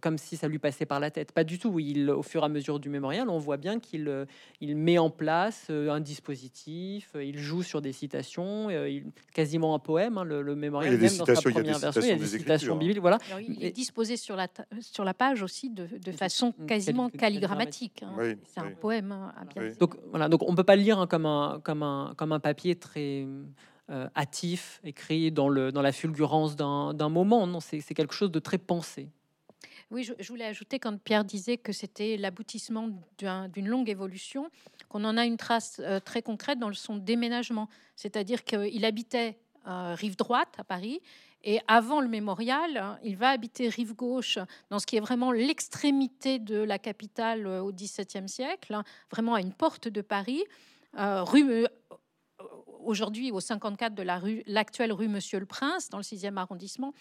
comme si ça lui passait par la tête. Pas du tout. Il, au fur et à mesure du mémorial, on voit bien qu'il euh, il met en place euh, un dispositif, euh, il joue sur des citations, il, quasiment un poème, hein, le, mémorial. même dans sa première version, il y a des citations bibliques. Voilà. il est disposé sur la, sur la page aussi de, de façon quasiment calligrammatique. Hein. C'est un poème. Hein, donc, voilà, donc on ne peut pas le lire comme, un, comme, un, comme un papier très... hâtif, écrit dans, le, dans la fulgurance d'un moment. Non, c'est quelque chose de très pensé. Oui, je, voulais ajouter quand Pierre disait que c'était l'aboutissement d'une longue évolution, qu'on en a une trace euh, très concrète dans son déménagement. C'est-à-dire qu'il habitait euh, rive droite à Paris et avant le mémorial, hein, il va habiter rive gauche, dans ce qui est vraiment l'extrémité de la capitale euh, au XVIIe siècle, hein, vraiment à une porte de Paris, rue. Aujourd'hui, au 54 de la rue, l'actuelle rue Monsieur le Prince, dans le 6e arrondissement,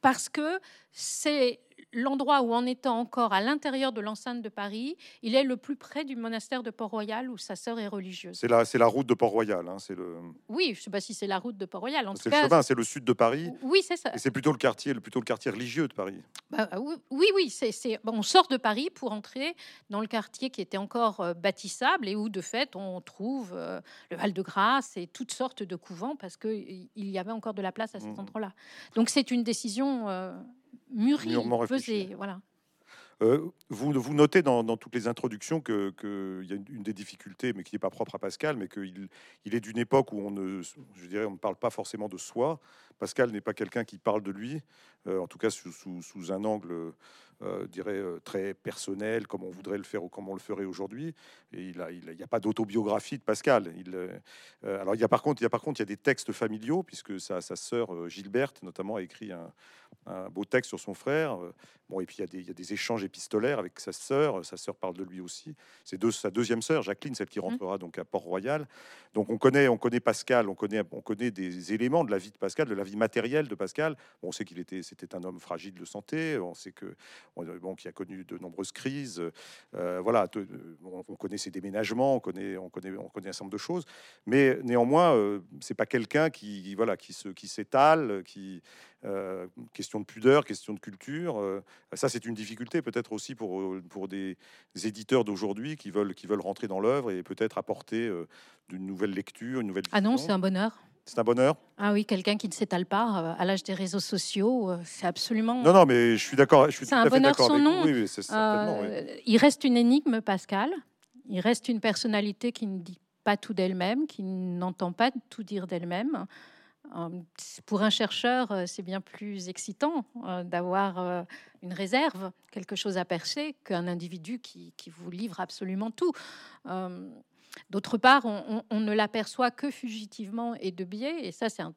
parce que c'est l'endroit où, en étant encore à l'intérieur de l'enceinte de Paris, il est le plus près du monastère de Port-Royal où sa sœur est religieuse. C'est la, c'est la route de Port-Royal. Hein, c'est le... Oui, je ne sais pas si c'est la route de Port-Royal. C'est le chemin, c'est le sud de Paris. Oui, c'est ça. Et c'est plutôt le quartier, plutôt le quartier religieux de Paris. Bah, oui, oui, c'est, c'est... On sort de Paris pour entrer dans le quartier qui était encore euh, bâtissable et où, de fait, on trouve euh, le Val-de-Grâce et toutes sortes de couvents parce qu'il y avait encore de la place à cet mmh. endroit-là. Donc c'est une décision... Euh, mûri, pesé, voilà. Euh, vous, vous, notez dans, toutes les introductions qu'il que y a une, des difficultés, mais qui n'est pas propre à Pascal, mais qu'il il est d'une époque où on ne, je dirais, on ne parle pas forcément de soi. Pascal n'est pas quelqu'un qui parle de lui, euh, en tout cas sous, sous, un angle, euh, dirais, euh, très personnel, comme on voudrait le faire ou comme on le ferait aujourd'hui. Et il n'y a, pas d'autobiographie de Pascal. Il, alors il y a par contre, il y a par contre, il y a des textes familiaux, puisque sa, sa sœur Gilberte, notamment, a écrit un beau texte sur son frère. Bon, et puis il y, a des, il y a des échanges épistolaires avec sa sœur. Sa sœur parle de lui aussi. C'est sa deuxième sœur, Jacqueline, celle qui mmh. rentrera donc à Port-Royal. Donc on connaît, on connaît Pascal, on connaît, on connaît des éléments de la vie de Pascal, de la vie matérielle de Pascal. on sait qu'il était, c'était un homme fragile de santé. On sait que bon, qui a connu de nombreuses crises. Euh, voilà, on, connaît ses déménagements, on connaît, on connaît, on connaît un certain nombre de choses. Mais néanmoins, euh, c'est pas quelqu'un qui, voilà, qui se, qui s'étale, qui euh, question de pudeur, question de culture. Euh, ça, c'est une difficulté peut-être aussi pour, euh, pour des, éditeurs d'aujourd'hui qui veulent, qui veulent rentrer dans l'œuvre et peut-être apporter d'une nouvelle lecture, une nouvelle. Ah non, c'est un bonheur. C'est un bonheur. Ah oui, quelqu'un qui ne s'étale pas à l'âge des réseaux sociaux, c'est absolument. Non, non, mais je suis d'accord. C'est un bonheur sans nom. Il reste une énigme, Pascal. Il reste une personnalité qui ne dit pas tout d'elle-même, qui n'entend pas tout dire d'elle-même. Pour un chercheur, c'est bien plus excitant d'avoir une réserve, quelque chose à percer, qu'un individu qui, vous livre absolument tout. D'autre part, on, ne l'aperçoit que fugitivement et de biais, et ça c'est un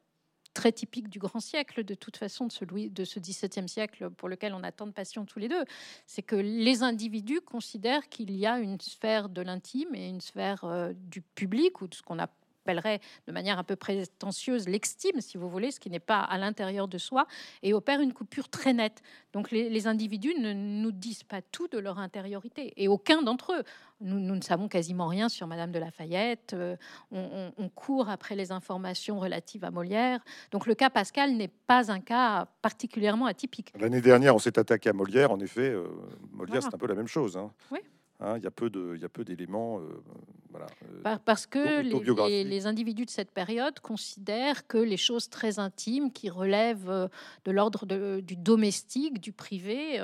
très typique du grand siècle, de toute façon, de ce, de ce XVIIe siècle pour lequel on a tant de passion tous les deux. C'est que les individus considèrent qu'il y a une sphère de l'intime et une sphère euh, du public, ou de ce qu'on a appellerait de manière un peu prétentieuse l'extime, si vous voulez, ce qui n'est pas à l'intérieur de soi, et opère une coupure très nette. Donc les, individus ne nous disent pas tout de leur intériorité, et aucun d'entre eux. Nous, ne savons quasiment rien sur Madame de Lafayette, euh, on, court après les informations relatives à Molière. Donc le cas Pascal n'est pas un cas particulièrement atypique. L'année dernière, on s'est attaqué à Molière, en effet, euh, Molière, c'est un peu la même chose. Hein. Oui. Hein, il y a peu de, il y a peu d'éléments. Euh, voilà, euh, parce que les, les, individus de cette période considèrent que les choses très intimes, qui relèvent euh, de l'ordre du domestique, du privé,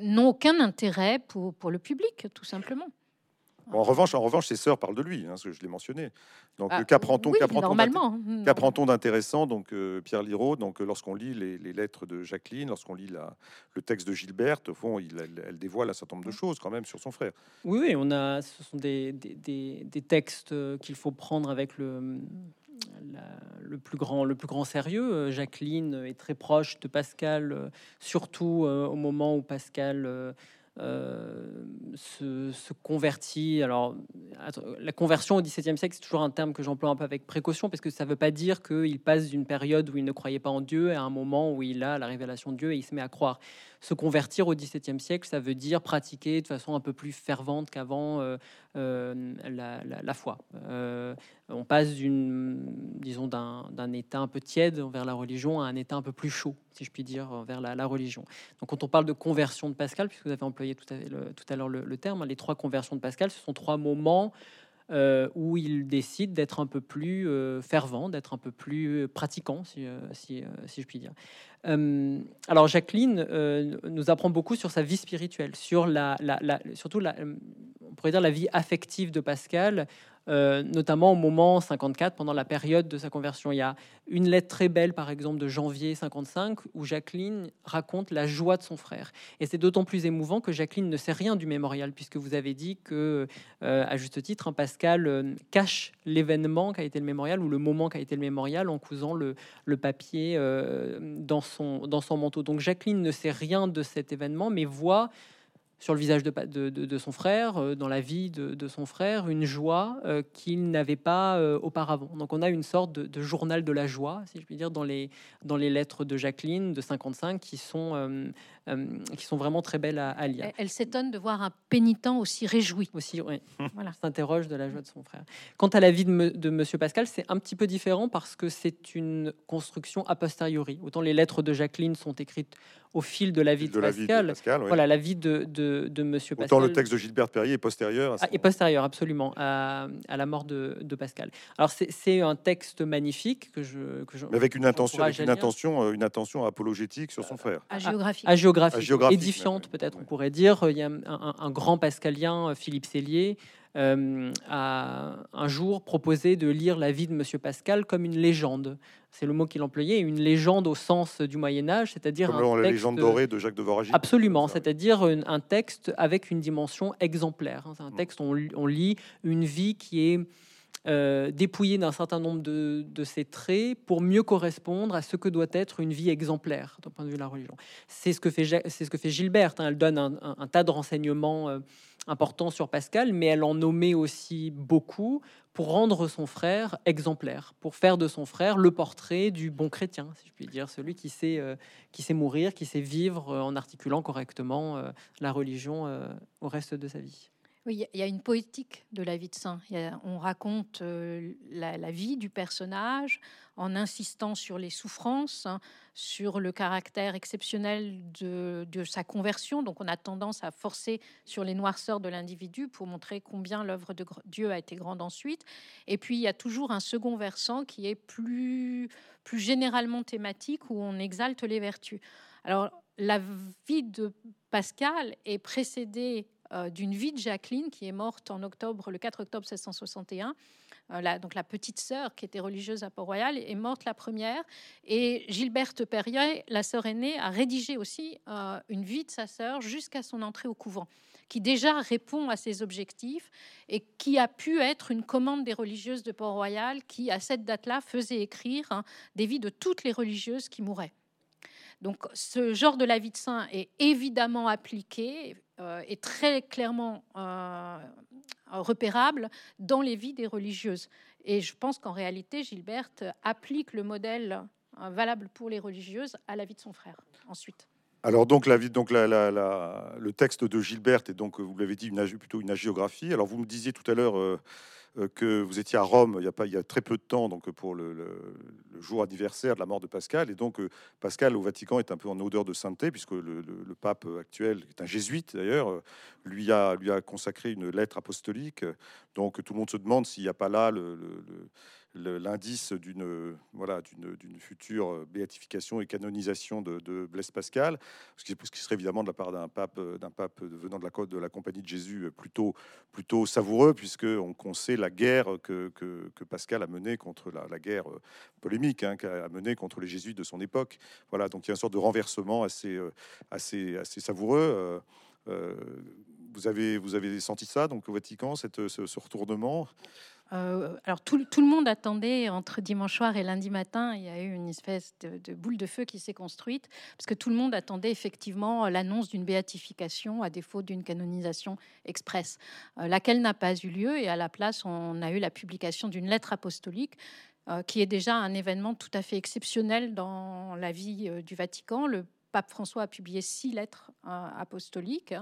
n'ont aucun intérêt pour, pour le public, tout simplement en revanche, en revanche, ses sœurs parlent de lui, hein, ce que je l'ai mentionné. Donc, ah, qu'apprend-on normalement. Qu'apprend-on d'intéressant Donc, euh, Pierre Liraud, donc, euh, lorsqu'on lit les, lettres de Jacqueline, lorsqu'on lit la, le texte de Gilberte, au fond, il, elle, dévoile un certain nombre de choses quand même sur son frère. Oui, oui on a, ce sont des, des, des, textes qu'il faut prendre avec le, le, plus grand, le plus grand sérieux. Jacqueline est très proche de Pascal, surtout euh, au moment où Pascal euh, se, convertit. Alors, la conversion au XVIIe siècle, c'est toujours un terme que j'emploie un peu avec précaution, parce que ça ne veut pas dire qu'il passe d'une période où il ne croyait pas en Dieu à un moment où il a la révélation de Dieu et il se met à croire se convertir au XVIIe siècle, ça veut dire pratiquer de façon un peu plus fervente qu'avant euh, euh, la, foi. Euh, on passe disons, d'un état un peu tiède vers la religion à un état un peu plus chaud, si je puis dire, vers la, religion. Donc, quand on parle de conversion de Pascal, puisque vous avez employé tout à, l'heure le, terme, les trois conversions de Pascal, ce sont trois moments où il décide d'être un peu plus fervent, d'être un peu plus pratiquant, si, si, je puis dire. Alors Jacqueline euh, nous apprend beaucoup sur sa vie spirituelle, sur la, surtout on pourrait dire la vie affective de Pascal, euh, notamment au moment 54, pendant la période de sa conversion. Il y a une lettre très belle, par exemple, de janvier 55, où Jacqueline raconte la joie de son frère. Et c'est d'autant plus émouvant que Jacqueline ne sait rien du mémorial, puisque vous avez dit que, euh, à juste titre, Pascal euh, cache l'événement qu'a été le mémorial, ou le moment qu'a été le mémorial, en cousant le, papier dans son manteau. Donc Jacqueline ne sait rien de cet événement, mais voit sur le visage de, son frère, euh, dans la vie de, son frère, une joie euh, qu'il n'avait pas euh, auparavant. Donc on a une sorte de, journal de la joie, si je puis dire, dans les, dans les lettres de Jacqueline de 55 qui sont, qui sont vraiment très belles à, lire. Elle, s'étonne de voir un pénitent aussi réjoui. Aussi, oui. [LAUGHS] voilà. S'interroge de la joie de son frère. Quant à la vie de, de Monsieur Pascal, c'est un petit peu différent parce que c'est une construction a posteriori. Autant les lettres de Jacqueline sont écrites au fil de la vie de, Pascal. Voilà, la vie de, de, de Monsieur Autant le texte de Gilbert Perrier est postérieur. À ah, est postérieur, absolument, à, à, la mort de, de Pascal. Alors c'est un texte magnifique que je, que je Mais avec une intention, avec une intention, euh, une intention apologétique sur son frère. À géographie. À, géographie. Édifiante peut-être, on pourrait dire. Il y a un, un grand pascalien, Philippe Cellier, euh, a un jour proposé de lire la vie de Monsieur Pascal comme une légende. C'est le mot qu'il employait, une légende au sens du Moyen Âge, c'est-à-dire la légende dorée de Jacques de Voragine. Absolument, c'est-à-dire un, texte avec une dimension exemplaire. C'est un texte où on, lit une vie qui est euh, dépouillée d'un certain nombre de, ses traits pour mieux correspondre à ce que doit être une vie exemplaire d'un point de vue de la religion. C'est ce que fait, c'est ce que fait Gilberte. Hein. Elle donne un, tas de renseignements. Euh, important sur Pascal, mais elle en nommait aussi beaucoup pour rendre son frère exemplaire, pour faire de son frère le portrait du bon chrétien, si je puis dire, celui qui sait, euh, qui sait mourir, qui sait vivre euh, en articulant correctement la religion au reste de sa vie. Oui, il y a une poétique de la vie de saint. on raconte la, vie du personnage en insistant sur les souffrances, hein, sur le caractère exceptionnel de, sa conversion. Donc on a tendance à forcer sur les noirceurs de l'individu pour montrer combien l'œuvre de Dieu a été grande ensuite. Et puis il y a toujours un second versant qui est plus, plus généralement thématique où on exalte les vertus. Alors la vie de Pascal est précédée euh, d'une vie de Jacqueline qui est morte en octobre, le 4 octobre 1661, la, donc la petite sœur qui était religieuse à Port-Royal, est morte la première. Et Gilberte Perrier, la sœur aînée, a rédigé aussi une vie de sa sœur jusqu'à son entrée au couvent qui déjà répond à ses objectifs et qui a pu être une commande des religieuses de Port-Royal qui, à cette date-là, faisait écrire hein, des vies de toutes les religieuses qui mouraient. Donc ce genre de la vie de saint est évidemment appliqué euh, et très clairement euh, repérable dans les vies des religieuses. Et je pense qu'en réalité, Gilberte applique le modèle euh, valable pour les religieuses à la vie de son frère ensuite. Alors donc, la, donc le texte de Gilbert est donc, vous l'avez dit, plutôt une agiographie. Alors vous me disiez tout à l'heure euh, que vous étiez à Rome il y a, pas, il y a très peu de temps, donc pour le, jour anniversaire de la mort de Pascal. Et donc euh, Pascal au Vatican est un peu en odeur de sainteté, puisque le, pape actuel, qui est un jésuite d'ailleurs, lui a, lui a consacré une lettre apostolique. Donc tout le monde se demande s'il n'y a pas là le l'indice d'une voilà future béatification et canonisation de, Blaise Pascal, ce qui, ce serait évidemment de la part d'un pape pape venant de la de la compagnie de Jésus plutôt plutôt savoureux puisque on, sait la guerre que, que, Pascal a menée contre la, guerre polémique hein, qu'a menée contre les jésuites de son époque. Voilà, donc il y a une sorte de renversement assez assez assez savoureux. Euh, euh, vous avez, vous avez senti ça, donc au Vatican, cette, ce retournement? Euh, alors tout, le monde attendait entre dimanche soir et lundi matin. Il y a eu une espèce de, boule de feu qui s'est construite parce que tout le monde attendait effectivement l'annonce d'une béatification à défaut d'une canonisation express, euh, laquelle n'a pas eu lieu et à la place on a eu la publication d'une lettre apostolique euh, qui est déjà un événement tout à fait exceptionnel dans la vie du Vatican. Pape François a publié six lettres euh, apostoliques.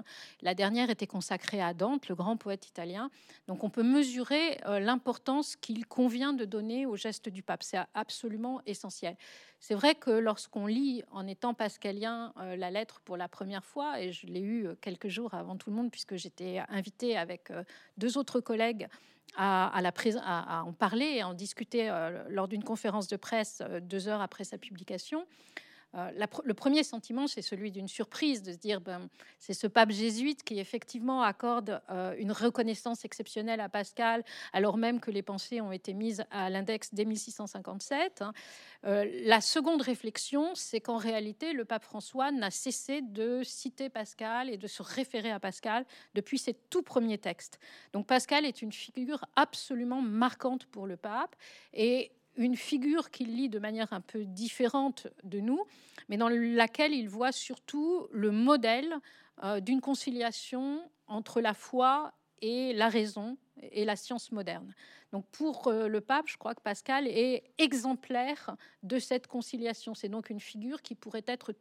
La dernière était consacrée à Dante, le grand poète italien. Donc on peut mesurer euh, l'importance qu'il convient de donner au geste du pape. C'est absolument essentiel. C'est vrai que lorsqu'on lit en étant pascalien euh, la lettre pour la première fois, et je l'ai eu quelques jours avant tout le monde puisque j'étais invitée avec deux autres collègues à, à, en parler et en discuter lors d'une conférence de presse deux heures après sa publication. Euh, le premier sentiment, c'est celui d'une surprise, de se dire, ben, c'est ce pape jésuite qui effectivement accorde euh, une reconnaissance exceptionnelle à Pascal, alors même que les pensées ont été mises à l'index dès 1657. Hein. Euh, la seconde réflexion, c'est qu'en réalité, le pape François n'a cessé de citer Pascal et de se référer à Pascal depuis ses tout premiers textes. Donc Pascal est une figure absolument marquante pour le pape et une figure qu'il lit de manière un peu différente de nous, mais dans laquelle il voit surtout le modèle euh, d'une conciliation entre la foi et la raison et la science moderne. Donc pour euh, le pape, je crois que Pascal est exemplaire de cette conciliation. C'est donc une figure qui pourrait être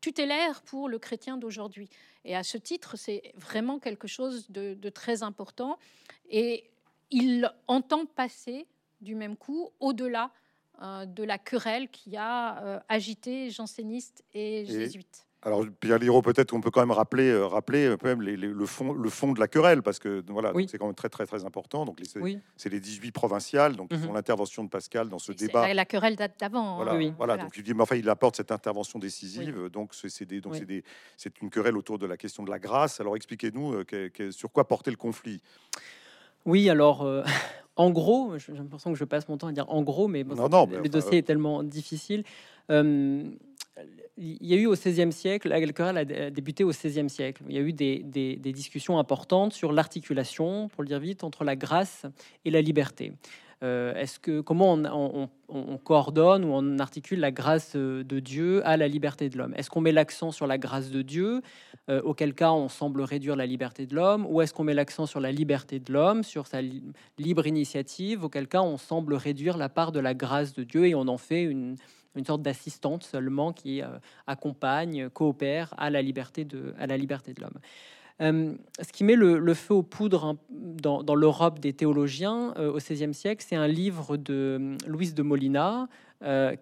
tutélaire pour le chrétien d'aujourd'hui. Et à ce titre, c'est vraiment quelque chose de, de très important. Et il entend passer du même coup, au-delà euh, de la querelle qui a euh, agité jansénistes et jésuites. Alors, Pierre Liro, peut-être on peut quand même rappeler, euh, rappeler quand même le, fond, le fond de la querelle, parce que voilà, c'est quand même très, très, très important. Donc, c'est les 18 provinciales, donc ils mhm. font l'intervention de Pascal dans ce débat. La, querelle date d'avant. Hein. Voilà, voilà, donc il dit, mais enfin, il apporte cette intervention décisive. Donc, c'est une querelle autour de la question de la grâce. Alors, expliquez-nous sur quoi porter le conflit? Oui, alors, en gros, j'ai l'impression que je passe mon temps à dire en gros, mais, le dossier est tellement difficile. il y a eu au XVIe siècle, la querelle a débuté au XVIe siècle. Il y a eu des, discussions importantes sur l'articulation, pour le dire vite, entre la grâce et la liberté. Euh, est-ce que comment on, coordonne ou on articule la grâce euh, de Dieu à la liberté de l'homme? Est-ce qu'on met l'accent sur la grâce de Dieu, euh, auquel cas on semble réduire la liberté de l'homme, ou est-ce qu'on met l'accent sur la liberté de l'homme, sur sa libre initiative, auquel cas on semble réduire la part de la grâce de Dieu et on en fait une, sorte d'assistante seulement qui accompagne, coopère à la liberté de, à la liberté de l'homme? Euh, ce qui met le, feu aux poudres hein, dans, l'Europe des théologiens euh, au XVIe siècle, c'est un livre de euh, Louise de Molina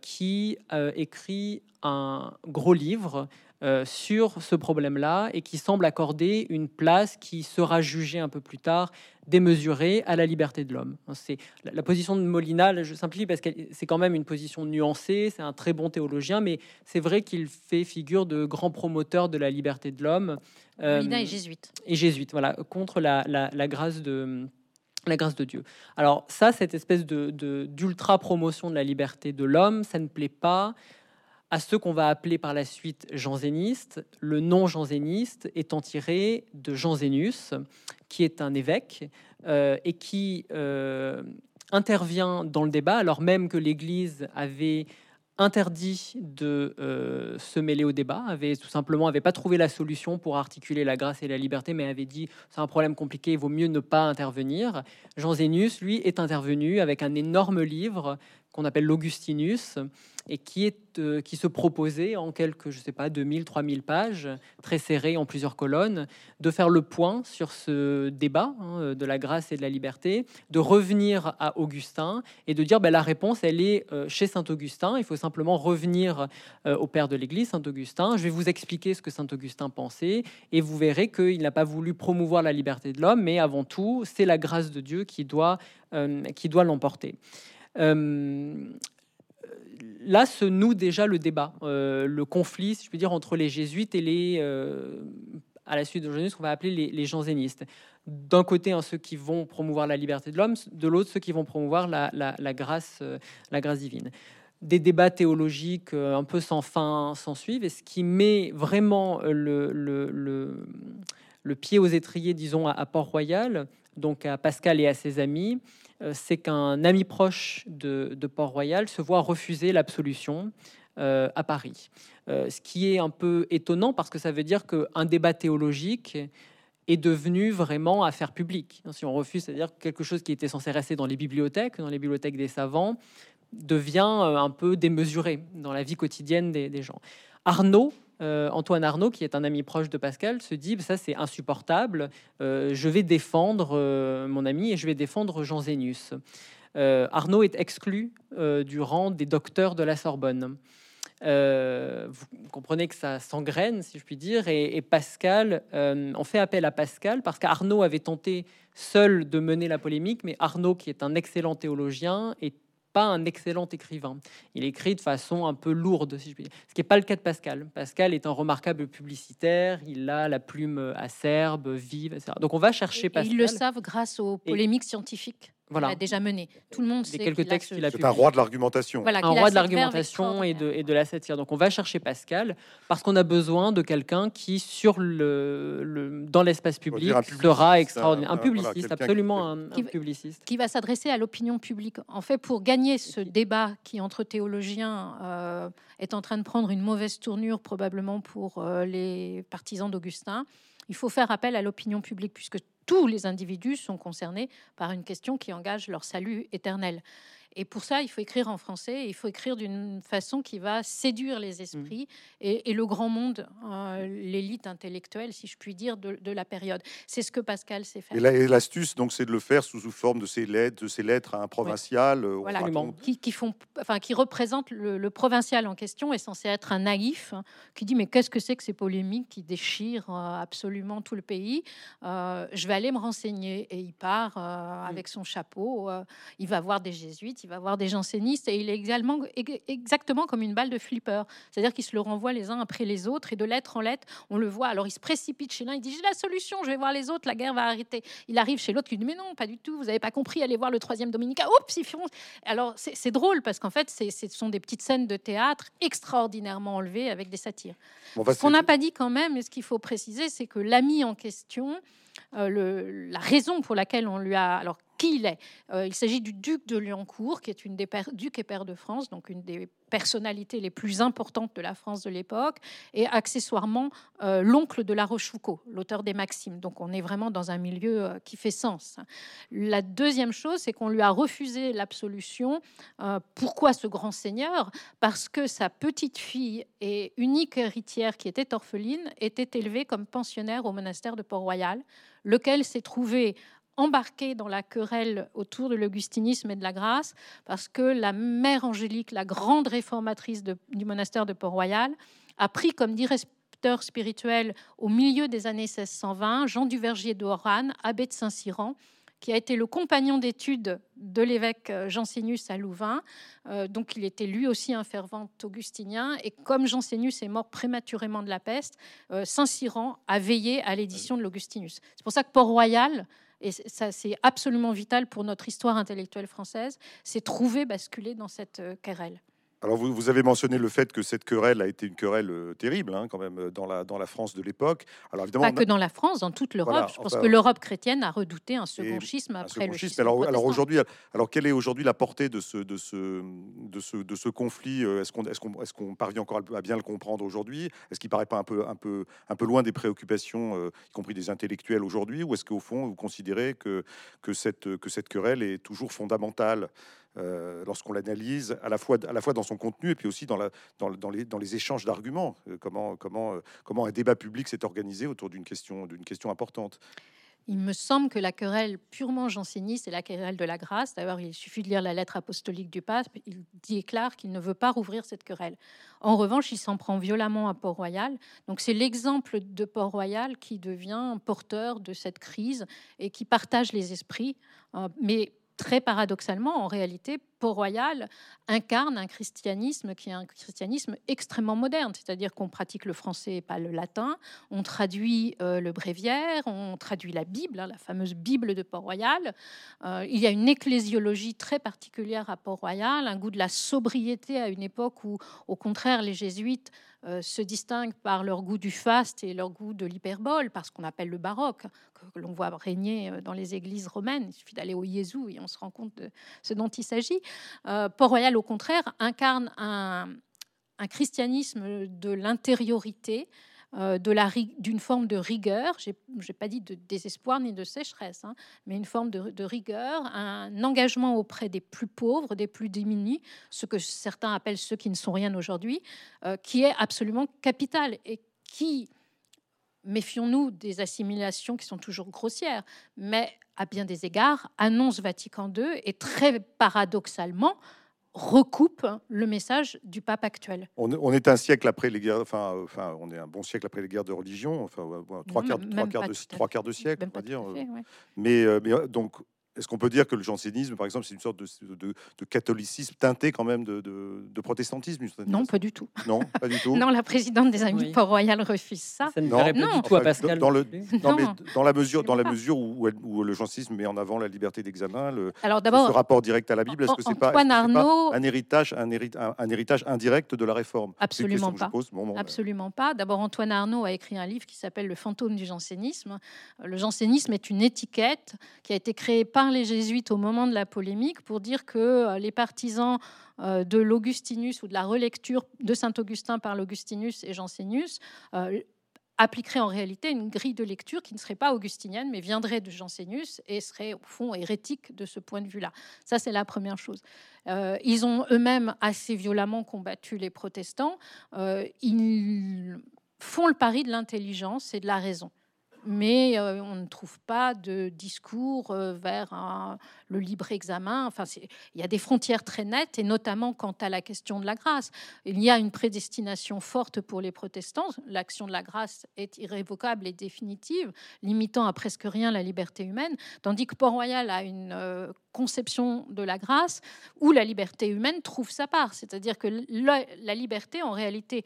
qui écrit un gros livre euh, sur ce problème-là et qui semble accorder une place qui sera jugée un peu plus tard démesurée à la liberté de l'homme. C'est la, position de Molina, je simplifie parce que c'est quand même une position nuancée, c'est un très bon théologien, mais c'est vrai qu'il fait figure de grand promoteur de la liberté de l'homme. Molina est jésuite. Et jésuite, voilà, contre la, grâce de la grâce de Dieu. Alors ça, cette espèce de d'ultra promotion de la liberté de l'homme, ça ne plaît pas à ceux qu'on va appeler par la suite jansénistes. Le nom janséniste étant tiré de Jean Zénus, qui est un évêque euh, et qui euh, intervient dans le débat, alors même que l'Église avait interdit de euh, se mêler au débat, avait tout simplement avait pas trouvé la solution pour articuler la grâce et la liberté, mais avait dit c'est un problème compliqué, il vaut mieux ne pas intervenir. Jean Zénus, lui, est intervenu avec un énorme livre qu'on appelle l'Augustinus, et qui, est, euh, qui se proposait en quelques, je sais pas, 2000, 3000 pages, très serrées en plusieurs colonnes, de faire le point sur ce débat hein, de la grâce et de la liberté, de revenir à Augustin et de dire ben, la réponse, elle est euh, chez Saint Augustin. Il faut simplement revenir euh, au Père de l'Église, Saint Augustin. Je vais vous expliquer ce que Saint Augustin pensait et vous verrez qu'il n'a pas voulu promouvoir la liberté de l'homme, mais avant tout, c'est la grâce de Dieu qui doit, qui doit l'emporter. Euh, là se noue déjà le débat, euh, le conflit, si je peux dire, entre les jésuites et les, euh, à la suite de Janus, qu'on va appeler les, les jansénistes. D'un côté, hein, ceux qui vont promouvoir la liberté de l'homme, de l'autre, ceux qui vont promouvoir la, grâce, la grâce divine. Des débats théologiques un peu sans fin s'en suivent, et ce qui met vraiment le, pied aux étriers, disons, à, Port-Royal, donc à Pascal et à ses amis, euh, c'est qu'un ami proche de, Port-Royal se voit refuser l'absolution euh, à Paris. Euh, ce qui est un peu étonnant parce que ça veut dire qu'un débat théologique est devenu vraiment affaire publique. Si on refuse, c'est-à-dire quelque chose qui était censé rester dans les bibliothèques, dans les bibliothèques des savants, devient un peu démesuré dans la vie quotidienne des gens. Arnaud, euh, Antoine Arnaud, qui est un ami proche de Pascal, se dit ça c'est insupportable, euh, je vais défendre euh, mon ami et je vais défendre Jean Zénus. Arnaud est exclu du rang des docteurs de la Sorbonne. vous comprenez que ça s'engraine, si je puis dire, et, et Pascal, on fait appel à Pascal parce qu'Arnaud avait tenté seul de mener la polémique, mais Arnaud, qui est un excellent théologien, est pas un excellent écrivain. Il écrit de façon un peu lourde, si je puis dire. Ce qui n'est pas le cas de Pascal. Pascal est un remarquable publicitaire, il a la plume acerbe, vive, etc. Donc on va chercher Pascal. ils le savent grâce aux polémiques scientifiques voilà. a déjà mené. Tout le monde sait quelques textes qu'il a C'est un roi de l'argumentation. un roi de l'argumentation et de, et de la satire. Donc on va chercher Pascal parce qu'on a besoin de quelqu'un qui, sur le, dans l'espace public, sera extraordinaire. Un, publiciste, absolument un, publiciste. Qui va s'adresser à l'opinion publique. En fait, pour gagner ce débat qui, entre théologiens, euh, est en train de prendre une mauvaise tournure probablement pour euh, les partisans d'Augustin, il faut faire appel à l'opinion publique, puisque tous les individus sont concernés par une question qui engage leur salut éternel. Et pour ça, il faut écrire en français, il faut écrire d'une façon qui va séduire les mmh. esprits et, le grand monde, euh, l'élite intellectuelle, si je puis dire, de, la période. C'est ce que Pascal sait faire. Et l'astuce, donc, c'est de le faire sous, forme de ces lettres, de ces lettres à un provincial. Euh, voilà, qui, qui, font, enfin, qui représente le, provincial en question est censé être un naïf hein, qui dit mais qu'est-ce que c'est que ces polémiques qui déchirent euh, absolument tout le pays Je vais aller me renseigner et il part mmh. avec son chapeau. il va voir des jésuites il va voir des jansénistes et il est également exactement comme une balle de flipper. C'est-à-dire qu'il se le renvoie les uns après les autres et de lettre en lettre, on le voit. Alors il se précipite chez l'un, il dit j'ai la solution, je vais voir les autres, la guerre va arrêter. Il arrive chez l'autre, il dit mais non, pas du tout, vous n'avez pas compris, allez voir le troisième Dominica. Oups, il Alors c'est drôle parce qu'en fait, ce sont des petites scènes de théâtre extraordinairement enlevées avec des satires. ce qu'on n'a pas dit quand même, et ce qu'il faut préciser, c'est que l'ami en question, euh, le, la raison pour laquelle on lui a alors il est. Euh, s'agit du duc de Liancourt, qui est une des pères, duc et père de France, donc une des personnalités les plus importantes de la France de l'époque, et accessoirement euh, l'oncle de La Rochefoucauld, l'auteur des Maximes. Donc on est vraiment dans un milieu euh, qui fait sens. La deuxième chose, c'est qu'on lui a refusé l'absolution. pourquoi ce grand seigneur? Parce que sa petite fille et unique héritière, qui était orpheline, était élevée comme pensionnaire au monastère de Port-Royal, lequel s'est trouvé embarqué dans la querelle autour de l'augustinisme et de la grâce, parce que la mère Angélique, la grande réformatrice du monastère de Port-Royal, a pris comme directeur spirituel au milieu des années 1620 Jean Duvergier d'Oran, abbé de Saint-Cyran, qui a été le compagnon d'études de l'évêque euh, Jansénus à Louvain. Euh, donc il était lui aussi un fervent augustinien. Et comme Jansénus est mort prématurément de la peste, euh, Saint-Cyran a veillé à l'édition de l'Augustinus. C'est pour ça que Port-Royal Et ça, c'est absolument vital pour notre histoire intellectuelle française, c'est trouver, basculer dans cette euh, querelle. Alors vous, vous, avez mentionné le fait que cette querelle a été une querelle euh, terrible hein, quand même euh, dans la, dans la France de l'époque. Alors évidemment, pas que dans la France, dans toute l'Europe. je pense que l'Europe chrétienne a redouté un second schisme après le schisme. Alors, alors aujourd'hui, alors quelle est aujourd'hui la portée de ce, de ce, de ce, de ce conflit Est-ce qu'on est qu'on est qu'on parvient encore à bien le comprendre aujourd'hui? Est-ce qu'il paraît pas un peu, un peu, un peu loin des préoccupations, y compris des intellectuels aujourd'hui? Ou est-ce qu'au fond, vous considérez que, que, cette, que cette querelle est toujours fondamentale euh, lorsqu'on l'analyse à la fois dans son contenu et puis aussi dans les échanges d'arguments euh, euh, comment un débat public s'est organisé autour d'une question importante il me semble que la querelle purement janséniste est la querelle de la grâce. D'ailleurs, il suffit de lire la lettre apostolique du pape. Il déclare qu'il ne veut pas rouvrir cette querelle. En revanche, il s'en prend violemment à Port-Royal. Donc, c'est l'exemple de Port-Royal qui devient porteur de cette crise et qui partage les esprits. Mais très paradoxalement, en réalité, Port-Royal incarne un christianisme qui est un christianisme extrêmement moderne, c'est-à-dire qu'on pratique le français et pas le latin, on traduit euh, le bréviaire, on traduit la Bible, hein, la fameuse Bible de Port-Royal. Euh, il y a une ecclésiologie très particulière à Port-Royal, un goût de la sobriété à une époque où, au contraire, les jésuites se distinguent par leur goût du faste et leur goût de l'hyperbole, par ce qu'on appelle le baroque, que, l'on voit régner euh, dans les églises romaines. Il suffit d'aller au Jésus et on se rend compte de ce dont il s'agit. Euh, Port-Royal, au contraire, incarne un christianisme de l'intériorité, euh, d'une forme de rigueur, je n'ai pas dit de désespoir ni de sécheresse, hein, mais une forme de, rigueur, un engagement auprès des plus pauvres, des plus démunis, ce que certains appellent ceux qui ne sont rien aujourd'hui, euh, qui est absolument capital et qui, méfions-nous des assimilations qui sont toujours grossières, mais à bien des égards, annonce Vatican II et très paradoxalement, recoupe le message du pape actuel. On, est un siècle après les guerres, enfin, enfin, on est un bon siècle après les guerres de religion, enfin, trois, quarts, trois, quarts de, trois quarts de siècle, on va dire. Mais, euh, mais donc, est-ce qu'on peut dire que le jansénisme, par exemple, c'est une sorte de, catholicisme teinté quand même de, protestantisme Non, pas du tout. Non, pas du tout. [LAUGHS] non, la présidente des Amis de Port-Royal refuse ça. Ça ne non. pas du tout à Pascal. Dans, le, dans la mesure, dans la mesure où, où, le jansénisme met en avant la liberté d'examen, le, Alors d'abord, ce rapport direct à la Bible, est-ce que c'est pas, un héritage, un, un, héritage indirect de la réforme? Absolument pas. Absolument pas. D'abord, Antoine Arnaud a écrit un livre qui s'appelle Le fantôme du jansénisme. Le jansénisme est une étiquette qui a été créée par les jésuites au moment de la polémique pour dire que euh, les partisans euh, de l'Augustinus ou de la relecture de Saint Augustin par l'Augustinus et Jansénius euh, appliqueraient en réalité une grille de lecture qui ne serait pas augustinienne, mais viendrait de Jansénius et serait au fond hérétique de ce point de vue-là. Ça, c'est la première chose. ils ont eux-mêmes assez violemment combattu les protestants. ils font le pari de l'intelligence et de la raison mais euh, on ne trouve pas de discours euh, vers le libre examen. Enfin, il y a des frontières très nettes, et notamment quant à la question de la grâce. Il y a une prédestination forte pour les protestants. L'action de la grâce est irrévocable et définitive, limitant à presque rien la liberté humaine, tandis que Port-Royal a une euh, conception de la grâce où la liberté humaine trouve sa part. C'est-à-dire que la liberté, en réalité,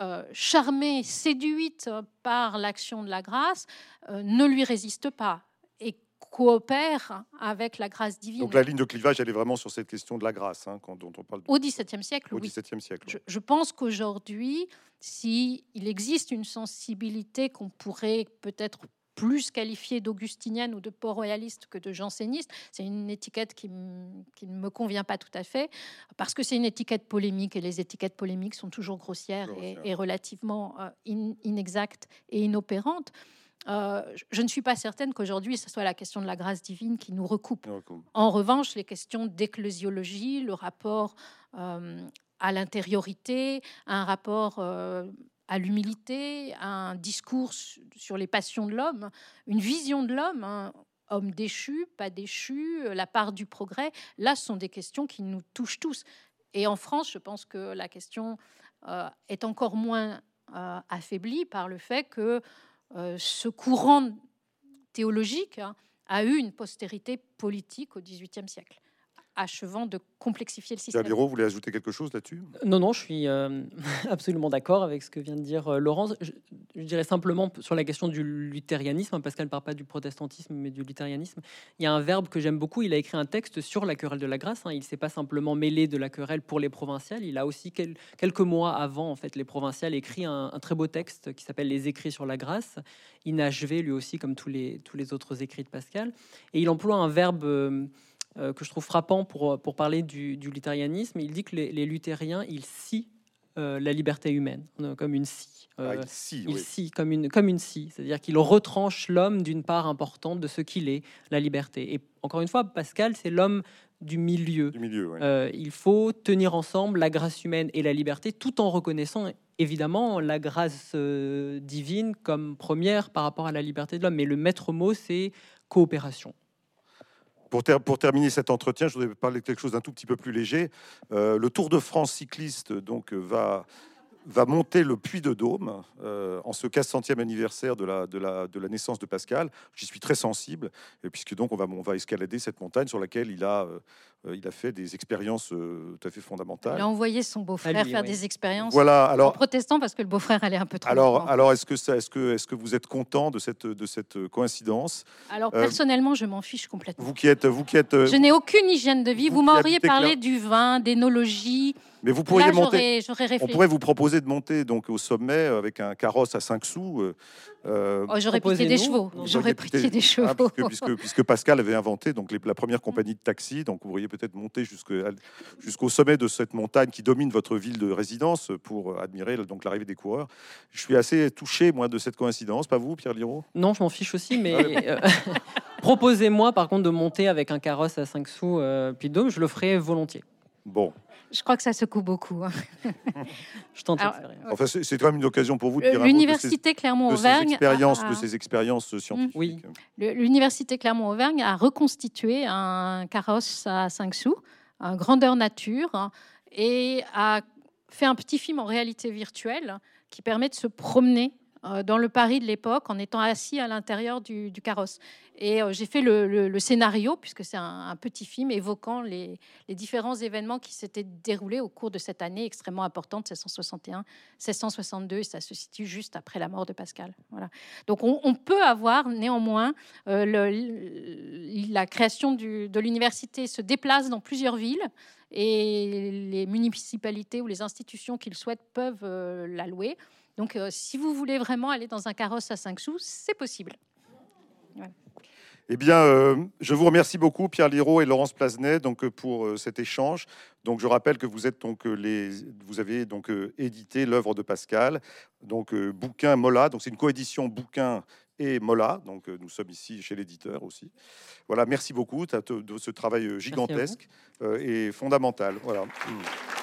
euh, charmée, séduite par l'action de la grâce, euh, ne lui résiste pas et coopère avec la grâce divine. Donc la ligne de clivage, elle est vraiment sur cette question de la grâce, hein, quand, dont on parle. Au XVIIe siècle, Au oui. XVIIe siècle. Je, pense qu'aujourd'hui, s'il existe une sensibilité qu'on pourrait peut-être plus qualifié d'augustinienne ou de port-royaliste que de janséniste. C'est une étiquette qui, qui, ne me convient pas tout à fait, parce que c'est une étiquette polémique, et les étiquettes polémiques sont toujours grossières et, relativement euh, inexactes et inopérantes. Euh, je ne suis pas certaine qu'aujourd'hui, ce soit la question de la grâce divine qui nous recoupe. En revanche, les questions d'ecclésiologie, le rapport euh, à l'intériorité, un rapport à l'humilité, un discours sur les passions de l'homme, une vision de l'homme, un homme déchu, pas déchu, la part du progrès. Là, ce sont des questions qui nous touchent tous. Et en France, je pense que la question euh, est encore moins euh, affaiblie par le fait que euh, ce courant théologique hein, a eu une postérité politique au XVIIIe siècle achevant de complexifier le système. Liro, vous voulez ajouter quelque chose là-dessus? Non, non, je suis euh, [LAUGHS] absolument d'accord avec ce que vient de dire euh, Laurence. Je, je, dirais simplement sur la question du luthérianisme, hein, parce qu'elle ne parle pas du protestantisme, mais du luthérianisme. Il y a un verbe que j'aime beaucoup. Il a écrit un texte sur la querelle de la grâce. Hein. Il ne s'est pas simplement mêlé de la querelle pour les provinciales. Il a aussi, quel, quelques mois avant, en fait, les provinciales, écrit un, un très beau texte qui s'appelle Les écrits sur la grâce, inachevé lui aussi, comme tous les, tous les autres écrits de Pascal. Et il emploie un verbe. Euh, euh, que je trouve frappant pour, pour parler du, du luthérianisme. Il dit que les, les luthériens, ils scient euh, la liberté humaine, euh, comme une scie. Ah, il scie, il oui. scie comme une, comme une scie, c'est-à-dire qu'il retranche l'homme d'une part importante de ce qu'il est, la liberté. Et encore une fois, Pascal, c'est l'homme du milieu. Du milieu, oui. Euh, il faut tenir ensemble la grâce humaine et la liberté, tout en reconnaissant évidemment la grâce euh, divine comme première par rapport à la liberté de l'homme. Mais le maître mot, c'est coopération. Pour, ter- pour terminer cet entretien, je voudrais parler de quelque chose d'un tout petit peu plus léger. Euh, le Tour de France cycliste donc, va, va monter le Puy de Dôme euh, en ce 400e anniversaire de la, de, la, de la naissance de Pascal. J'y suis très sensible, et puisque donc on va, on va escalader cette montagne sur laquelle il a, euh, il a fait des expériences euh, tout à fait Il fondamentales. a envoyé son beau-frère faire oui. des expériences Voilà, en alors, protestant parce que le beau-frère allait un peu trop alors, loin. alors est-ce que, ça- est-ce que, est-ce que vous êtes content de cette, de cette coïncidence? Alors euh, personnellement, je m'en fiche complètement. Vous qui êtes, vous qui êtes, Je n'ai aucune hygiène de vie. vous m'auriez parlé du vin, d'énologie. Mais vous pourriez Là, monter. On pourrait vous proposer de monter donc au sommet avec un carrosse à 5 sous. euh, euh, Oh, j'aurais pitié des chevaux. J'aurais pitié des chevaux. Ah, puisque, puisque- puisque Pascal avait inventé donc les- la première compagnie de taxi, donc vous pourriez peut-être monter jusqu'au sommet de cette montagne qui domine votre ville de résidence pour admirer donc l'arrivée des coureurs. Je suis assez touché moi de cette coïncidence, pas vous, Pierre Liraud? Non, je m'en fiche aussi, mais euh, [LAUGHS] proposez-moi par contre de monter avec un carrosse à 5 sous euh, de Dôme, je le ferai volontiers. Bon, Je crois que ça secoue beaucoup. hein. [LAUGHS] Je tente Alors, enfin c'est quand même une occasion pour vous de dire de ces, L'université de ces Clermont-Auvergne. expériences, a- de ces expériences scientifiques. Oui. Le- L'université Clermont-Auvergne a reconstitué un carrosse à 5 sous, un grandeur nature, hein, et a fait un petit film en réalité virtuelle qui permet de se promener euh, dans le Paris de l'époque en étant assis à l'intérieur du, carrosse. Et euh, j'ai fait le, scénario, puisque c'est un, petit film évoquant les, différents événements qui s'étaient déroulés au cours de cette année extrêmement importante, 1661, 1662, et ça se situe juste après la mort de Pascal. Voilà. Donc on, peut avoir néanmoins euh, la création de l'université se déplace dans plusieurs villes et les municipalités ou les institutions qui le souhaitent peuvent euh, la louer. Donc euh, si vous voulez vraiment aller dans un carrosse à 5 sous, c'est possible. Eh bien, euh, je vous remercie beaucoup, Pierre Liraud et Laurence Plasnet, donc euh, pour euh, cet échange. Donc, je rappelle que vous êtes donc les, vous avez donc euh, édité l'œuvre de Pascal, donc euh, bouquin Mola. Donc, c'est une coédition bouquin et Mola. Donc, euh, nous sommes ici chez l'éditeur aussi. Voilà, merci beaucoup de ce travail gigantesque euh, et fondamental. Voilà. Mm.